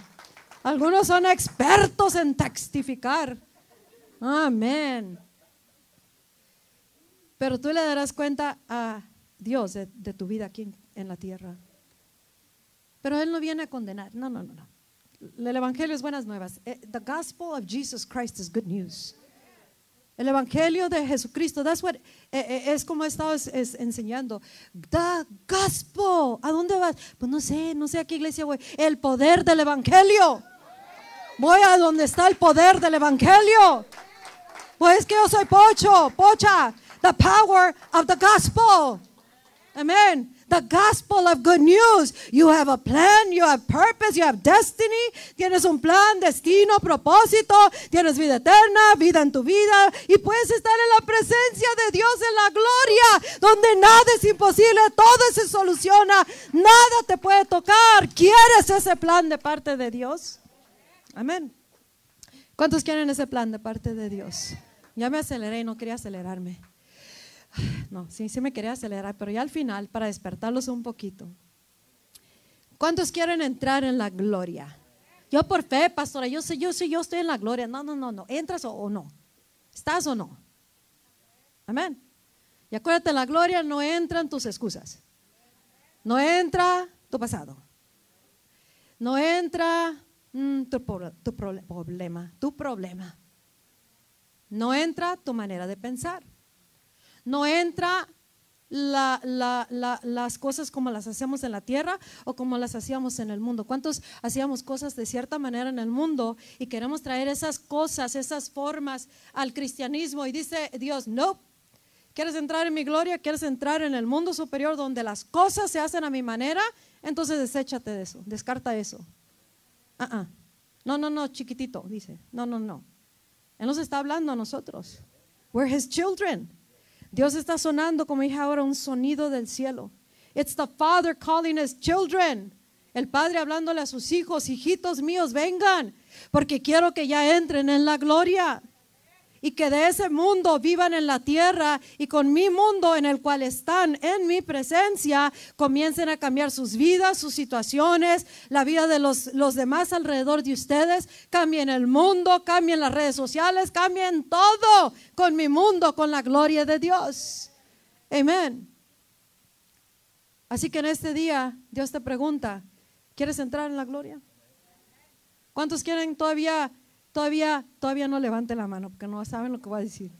Algunos son expertos en testificar. Amén. Pero tú le darás cuenta a Dios de, tu vida aquí en, la tierra. Pero Él no viene a condenar. No, no, no, no. El Evangelio es buenas nuevas. Eh, the gospel of Jesus Christ is good news. El Evangelio de Jesucristo, that's what, eh, eh, es como he estado enseñando. The gospel. ¿A dónde vas? Pues no sé, no sé a qué iglesia voy. El poder del Evangelio. Voy a donde está el poder del Evangelio. Pues que yo soy pocho, pocha. The power of the gospel. Amen. The gospel of good news. You have a plan, you have purpose, you have destiny. Tienes un plan, destino, propósito. Tienes vida eterna, vida en tu vida. Y puedes estar en la presencia de Dios en la gloria, donde nada es imposible, todo se soluciona, nada te puede tocar. ¿Quieres ese plan de parte de Dios? Amén. ¿Cuántos quieren ese plan de parte de Dios? Ya me aceleré y no quería acelerarme. No, sí, sí me quería acelerar, pero ya al final, para despertarlos un poquito. ¿Cuántos quieren entrar en la gloria? Yo por fe, pastora, yo sé, yo sé, yo estoy en la gloria. No, no, no, no. ¿Entras o, no? ¿Estás o no? Amén. Y acuérdate, la gloria no entran tus excusas. No entra tu pasado. No entra mm, tu, tu problema, tu problema. No entra tu manera de pensar. No entra las cosas como las hacemos en la tierra o como las hacíamos en el mundo. ¿Cuántos hacíamos cosas de cierta manera en el mundo y queremos traer esas cosas, esas formas al cristianismo? Y dice Dios, no. ¿Quieres entrar en mi gloria? ¿Quieres entrar en el mundo superior donde las cosas se hacen a mi manera? Entonces deséchate de eso, descarta eso. Ah, ah. No, no, no, chiquitito, dice. No, no, no. Él nos está hablando a nosotros. We're his children. Dios está sonando, como dije ahora, un sonido del cielo. It's the Father calling his children. El Padre hablándole a sus hijos, hijitos míos, vengan, porque quiero que ya entren en la gloria y que de ese mundo vivan en la tierra y con mi mundo en el cual están en mi presencia comiencen a cambiar sus vidas, sus situaciones, la vida de los, los demás alrededor de ustedes, cambien el mundo, cambien las redes sociales, cambien todo con mi mundo, con la gloria de Dios. Amén. Así que en este día Dios te pregunta, ¿quieres entrar en la gloria? ¿Cuántos quieren todavía Todavía, todavía no levante la mano porque no saben lo que voy a decir.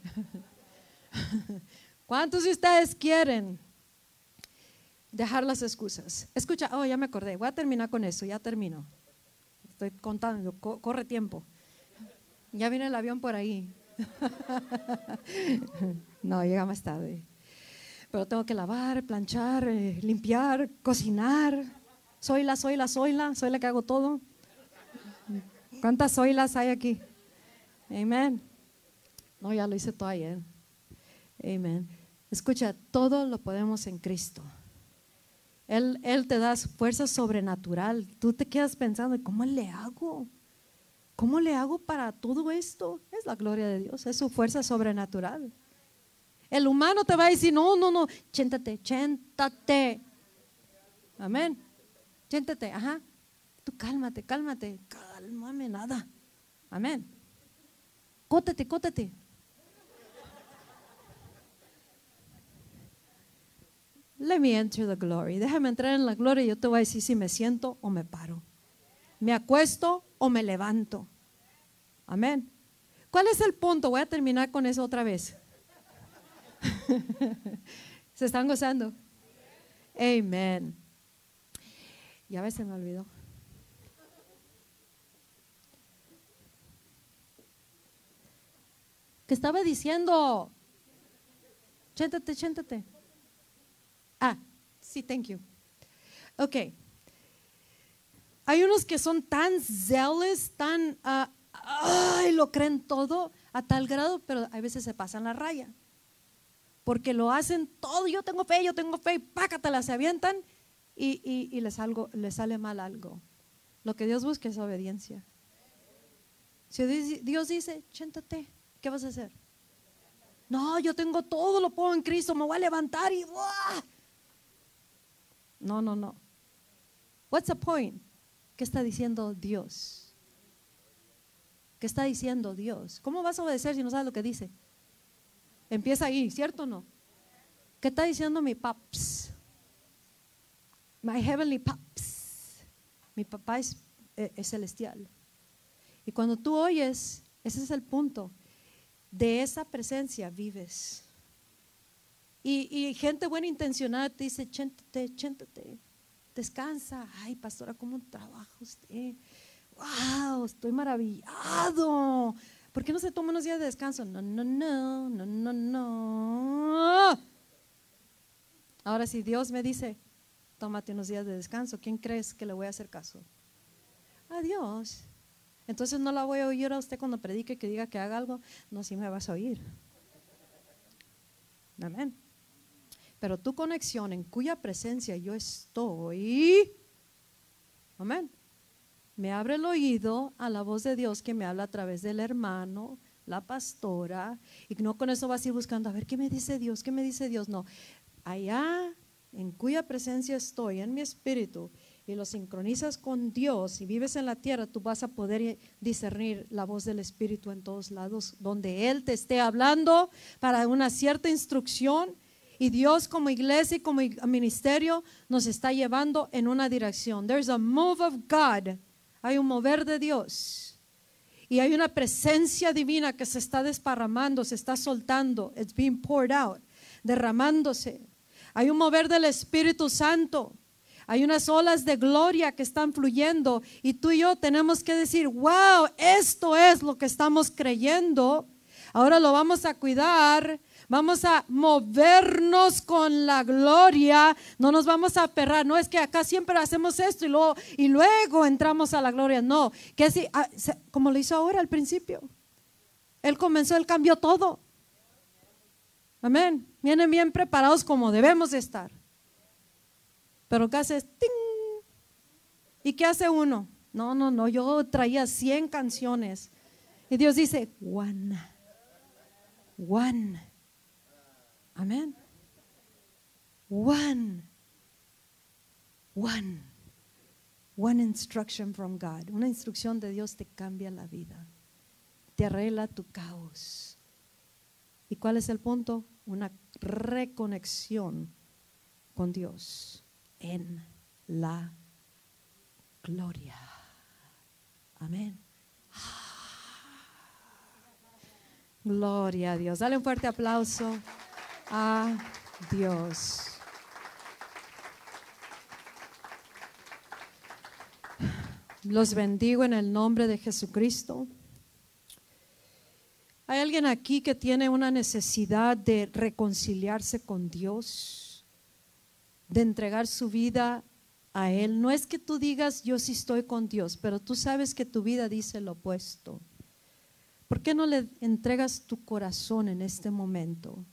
¿Cuántos de ustedes quieren dejar las excusas? Escucha, oh, ya me acordé, voy a terminar con eso, ya termino. Estoy contando, corre tiempo. Ya viene el avión por ahí. no, llega más tarde. Pero tengo que lavar, planchar, eh, limpiar, cocinar. Soy la, soy la, soy la, soy la que hago todo. ¿Cuántas oilas hay aquí? Amén. No, ya lo hice todo ayer. Amén. Escucha, todo lo podemos en Cristo. Él, él te da fuerza sobrenatural. Tú te quedas pensando, ¿cómo le hago? ¿Cómo le hago para todo esto? Es la gloria de Dios, es su fuerza sobrenatural. El humano te va a decir, no, no, no, chéntate, chéntate. Amén. Chéntate, ajá. Tú cálmate, cálmate, cálmame nada. Amén. Cótate, cótate. Let me enter the glory. Déjame entrar en la gloria y yo te voy a decir si me siento o me paro. Me acuesto o me levanto. Amén. ¿Cuál es el punto? Voy a terminar con eso otra vez. ¿Se están gozando? Amén. Ya a veces me olvidó. Que estaba diciendo, chéntate, chéntate. Ah, sí, thank you. Ok. Hay unos que son tan zealous, tan, uh, ay, lo creen todo a tal grado, pero a veces se pasan la raya. Porque lo hacen todo, yo tengo fe, yo tengo fe, y pácatela, se avientan y, y, y les, algo, les sale mal algo. Lo que Dios busca es obediencia. Si Dios dice, chéntate, ¿qué vas a hacer? No, yo tengo todo, lo pongo en Cristo, me voy a levantar y... No, no, no. What's the point? ¿Qué está diciendo Dios? ¿Qué está diciendo Dios? ¿Cómo vas a obedecer si no sabes lo que dice? Empieza ahí, ¿cierto o no? ¿Qué está diciendo mi paps? My heavenly paps. Mi papá es, eh, es celestial. Y cuando tú oyes, ese es el punto. De esa presencia vives. Y, gente buena intencionada te dice, chéntate, chéntate, descansa. Ay, pastora, ¿cómo trabaja usted? wow, estoy maravillado. ¿Por qué no se toma unos días de descanso? No, no, no, no, no, no. Ahora, si Dios me dice, tómate unos días de descanso, ¿quién crees que le voy a hacer caso? A Dios. Entonces no la voy a oír a usted cuando predique que diga que haga algo. No, sí me vas a oír. Amén. Pero tu conexión en cuya presencia yo estoy. Amén me abre el oído a la voz de Dios que me habla a través del hermano, la pastora, y no con eso vas a ir buscando, a ver qué me dice Dios, qué me dice Dios. No, allá en cuya presencia estoy, en mi espíritu, y lo sincronizas con Dios y vives en la tierra, tú vas a poder discernir la voz del Espíritu en todos lados, donde Él te esté hablando para una cierta instrucción. Y Dios como iglesia y como ministerio nos está llevando en una dirección. There's a move of God hay un mover de Dios. Y hay una presencia divina que se está desparramando, se está soltando. It's being poured out, derramándose. Hay un mover del Espíritu Santo. Hay unas olas de gloria que están fluyendo y tú y yo tenemos que decir, wow, esto es lo que estamos creyendo. Ahora lo vamos a cuidar Vamos a movernos con la gloria. No nos vamos a aferrar. No es que acá siempre hacemos esto y luego, y luego entramos a la gloria. No, que así, ah, como lo hizo ahora al principio. Él comenzó, él cambió todo. Amén. Vienen bien preparados como debemos de estar. Pero ¿qué haces? ¡Ting! ¿Y qué hace uno? No, no, no, yo traía 100 canciones. Y Dios dice, one, one. Amén. One. One. One instruction from God. Una instrucción de Dios te cambia la vida. Te arregla tu caos. ¿Y cuál es el punto? Una reconexión con Dios en la gloria. Amén. Gloria a Dios. Dale un fuerte aplauso a Dios. Los bendigo en el nombre de Jesucristo. ¿Hay alguien aquí que tiene una necesidad de reconciliarse con Dios? De entregar su vida a Él. No es que tú digas yo sí estoy con Dios, pero tú sabes que tu vida dice lo opuesto. ¿Por qué no le entregas tu corazón en este momento?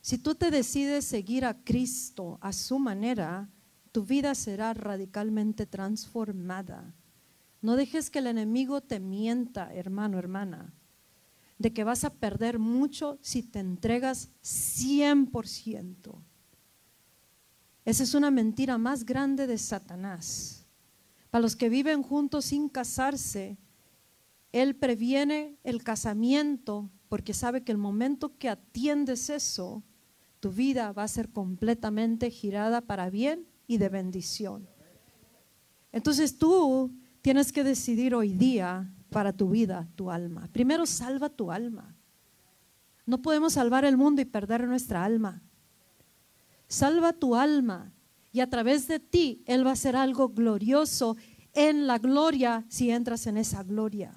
Si tú te decides seguir a Cristo a su manera, tu vida será radicalmente transformada. No dejes que el enemigo te mienta, hermano, hermana, de que vas a perder mucho si te entregas 100%. Esa es una mentira más grande de Satanás. Para los que viven juntos sin casarse, él previene el casamiento porque sabe que el momento que atiendes eso, tu vida va a ser completamente girada para bien y de bendición. Entonces tú tienes que decidir hoy día para tu vida, tu alma. Primero salva tu alma. No podemos salvar el mundo y perder nuestra alma. Salva tu alma y a través de ti Él va a hacer algo glorioso en la gloria si entras en esa gloria.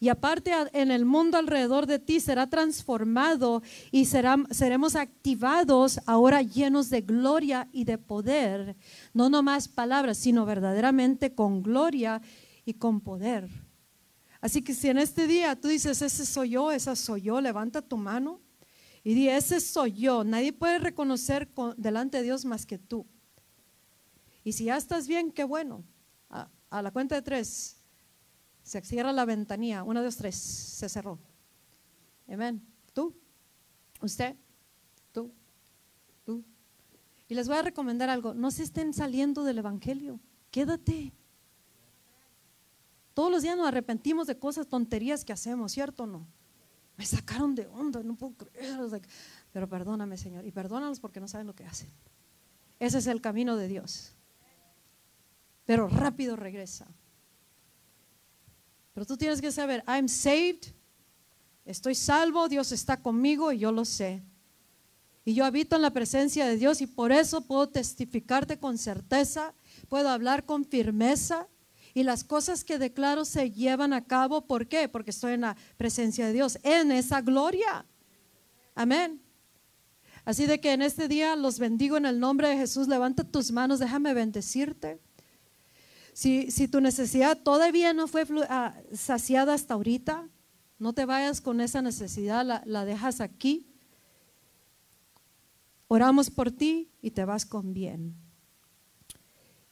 Y aparte en el mundo alrededor de ti será transformado y seremos activados ahora llenos de gloria y de poder. No nomás palabras, sino verdaderamente con gloria y con poder. Así que si en este día tú dices, ese soy yo, esa soy yo, levanta tu mano y di, ese soy yo. Nadie puede reconocer delante de Dios más que tú. Y si ya estás bien, qué bueno. a la cuenta de tres. Se cierra la ventanilla. Uno, dos, tres. Se cerró. Amén. ¿Tú? ¿Usted? ¿Tú? ¿Tú? Y les voy a recomendar algo. No se estén saliendo del Evangelio. Quédate. Todos los días nos arrepentimos de cosas, tonterías que hacemos, ¿cierto o no? Me sacaron de onda, no puedo creer. Pero perdóname, Señor, y perdónalos porque no saben lo que hacen. Ese es el camino de Dios. Pero rápido regresa. Pero tú tienes que saber, I'm saved, estoy salvo, Dios está conmigo y yo lo sé. Y yo habito en la presencia de Dios y por eso puedo testificarte con certeza, puedo hablar con firmeza y las cosas que declaro se llevan a cabo. ¿Por qué? Porque estoy en la presencia de Dios, en esa gloria. Amén. Así de que en este día los bendigo en el nombre de Jesús. Levanta tus manos, déjame bendecirte. Si, si tu necesidad todavía no fue ah, saciada hasta ahorita, no te vayas con esa necesidad, la, la dejas aquí. Oramos por ti y te vas con bien.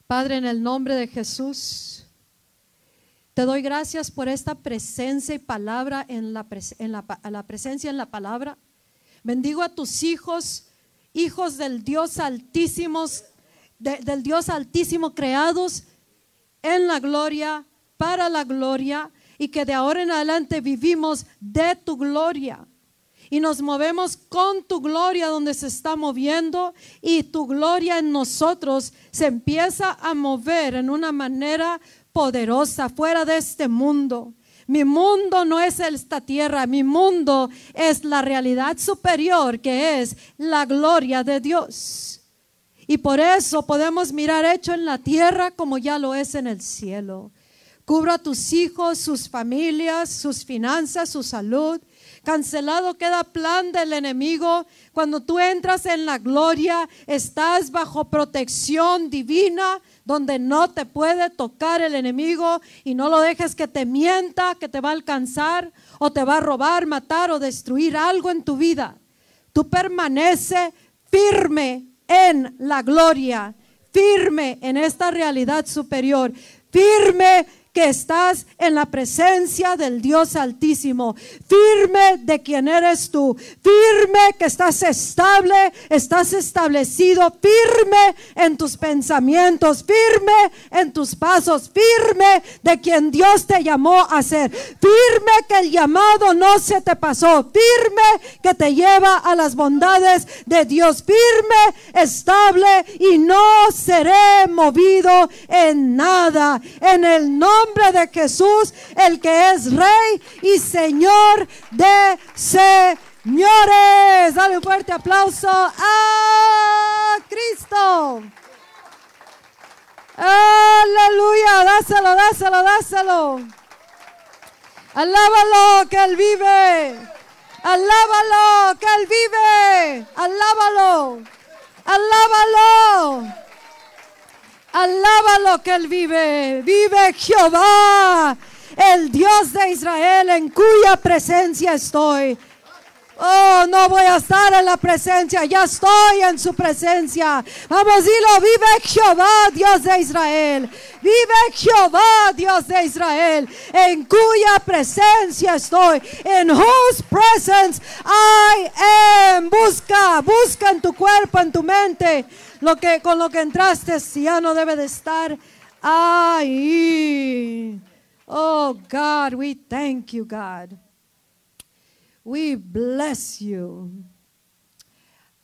Padre, en el nombre de Jesús, te doy gracias por esta presencia y palabra en la, en la, la presencia en la palabra. Bendigo a tus hijos, hijos del Dios altísimo, del Dios altísimo creados en la gloria, para la gloria, y que de ahora en adelante vivimos de tu gloria. Y nos movemos con tu gloria donde se está moviendo y tu gloria en nosotros se empieza a mover en una manera poderosa fuera de este mundo. Mi mundo no es esta tierra, mi mundo es la realidad superior que es la gloria de Dios. Y por eso podemos mirar hecho en la tierra como ya lo es en el cielo. Cubra a tus hijos, sus familias, sus finanzas, su salud. Cancelado queda plan del enemigo. Cuando tú entras en la gloria, estás bajo protección divina donde no te puede tocar el enemigo y no lo dejes que te mienta, que te va a alcanzar o te va a robar, matar o destruir algo en tu vida. Tú permanece firme en la gloria, firme en esta realidad superior, firme que estás en la presencia del Dios Altísimo, firme de quien eres tú, firme que estás estable, estás establecido, firme en tus pensamientos, firme en tus pasos, firme de quien Dios te llamó a ser, firme que el llamado no se te pasó, firme que te lleva a las bondades de Dios, firme, estable y no seré movido en nada. En el nombre de Jesús, el que es Rey y Señor de señores. Dale un fuerte aplauso a Cristo. Aleluya, dáselo, dáselo, dáselo. Alábalo que Él vive. Alábalo que Él vive. Alábalo. Alábalo. Alábalo que Él vive. Vive Jehová, el Dios de Israel, en cuya presencia estoy. Oh, no voy a estar en la presencia, ya estoy en su presencia. Vamos, dilo, vive Jehová, Dios de Israel. Vive Jehová, Dios de Israel, en cuya presencia estoy. En whose presence I am. Busca, busca en tu cuerpo, en tu mente lo que, con lo que entraste ya no debe de estar ahí. Oh God, we thank you, God. We bless you.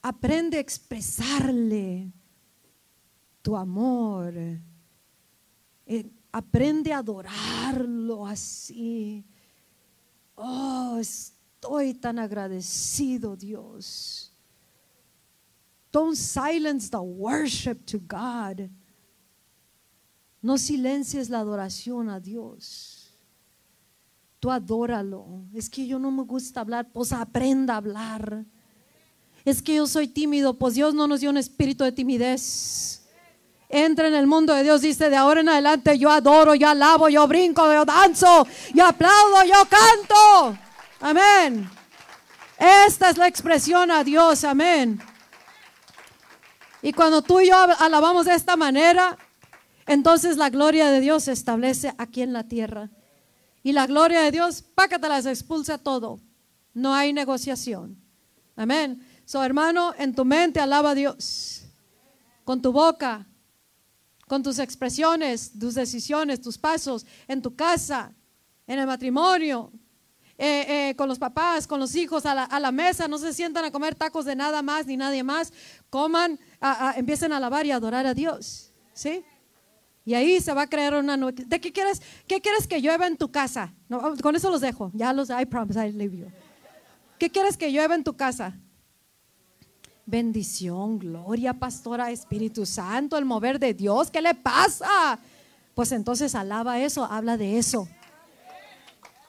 Aprende a expresarle tu amor. Eh, aprende a adorarlo así. Oh, estoy tan agradecido, Dios. Don't silence the worship to God. No silencies la adoración a Dios. Tú adóralo. Es que yo no me gusta hablar, pues aprenda a hablar. Es que yo soy tímido, pues Dios no nos dio un espíritu de timidez. Entra en el mundo de Dios, dice, de ahora en adelante yo adoro, yo alabo, yo brinco, yo danzo, yo aplaudo, yo canto. Amén. Esta es la expresión a Dios, amén. Y cuando tú y yo alabamos de esta manera, entonces la gloria de Dios se establece aquí en la tierra. Y la gloria de Dios, pácatelas, expulsa todo. No hay negociación. Amén. So, hermano, en tu mente alaba a Dios. Con tu boca, con tus expresiones, tus decisiones, tus pasos, en tu casa, en el matrimonio, eh, eh, con los papás, con los hijos, a la, mesa, no se sientan a comer tacos de nada más ni nadie más, coman, empiecen a alabar y adorar a Dios, ¿sí? Y ahí se va a crear una ¿De qué quieres, qué quieres que llueva en tu casa? No, con eso los dejo, ya los, I promise, I leave you. ¿Qué quieres que llueva en tu casa? Bendición, gloria, pastora, Espíritu Santo, el mover de Dios. ¿Qué le pasa? Pues entonces alaba eso, habla de eso.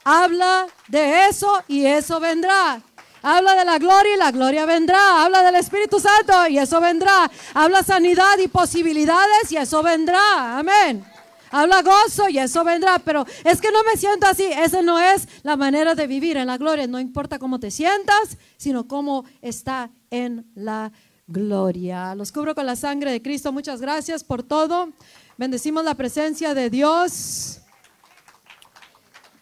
Habla de eso y eso vendrá. Habla de la gloria y la gloria vendrá. Habla del Espíritu Santo y eso vendrá. Habla sanidad y posibilidades y eso vendrá. Amén. Habla gozo y eso vendrá, pero es que no me siento así. Esa no es la manera de vivir en la gloria. No importa cómo te sientas, sino cómo está en la gloria. Los cubro con la sangre de Cristo. Muchas gracias por todo. Bendecimos la presencia de Dios.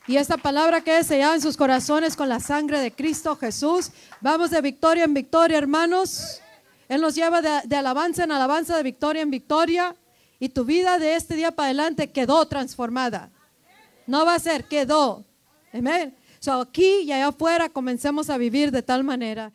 Y esta palabra que se llama en sus corazones con la sangre de Cristo Jesús. Vamos de victoria en victoria, hermanos. Él nos lleva de, de alabanza en alabanza, de victoria en victoria y tu vida de este día para adelante quedó transformada. No va a ser, quedó. Amén. So aquí y allá afuera comencemos a vivir de tal manera.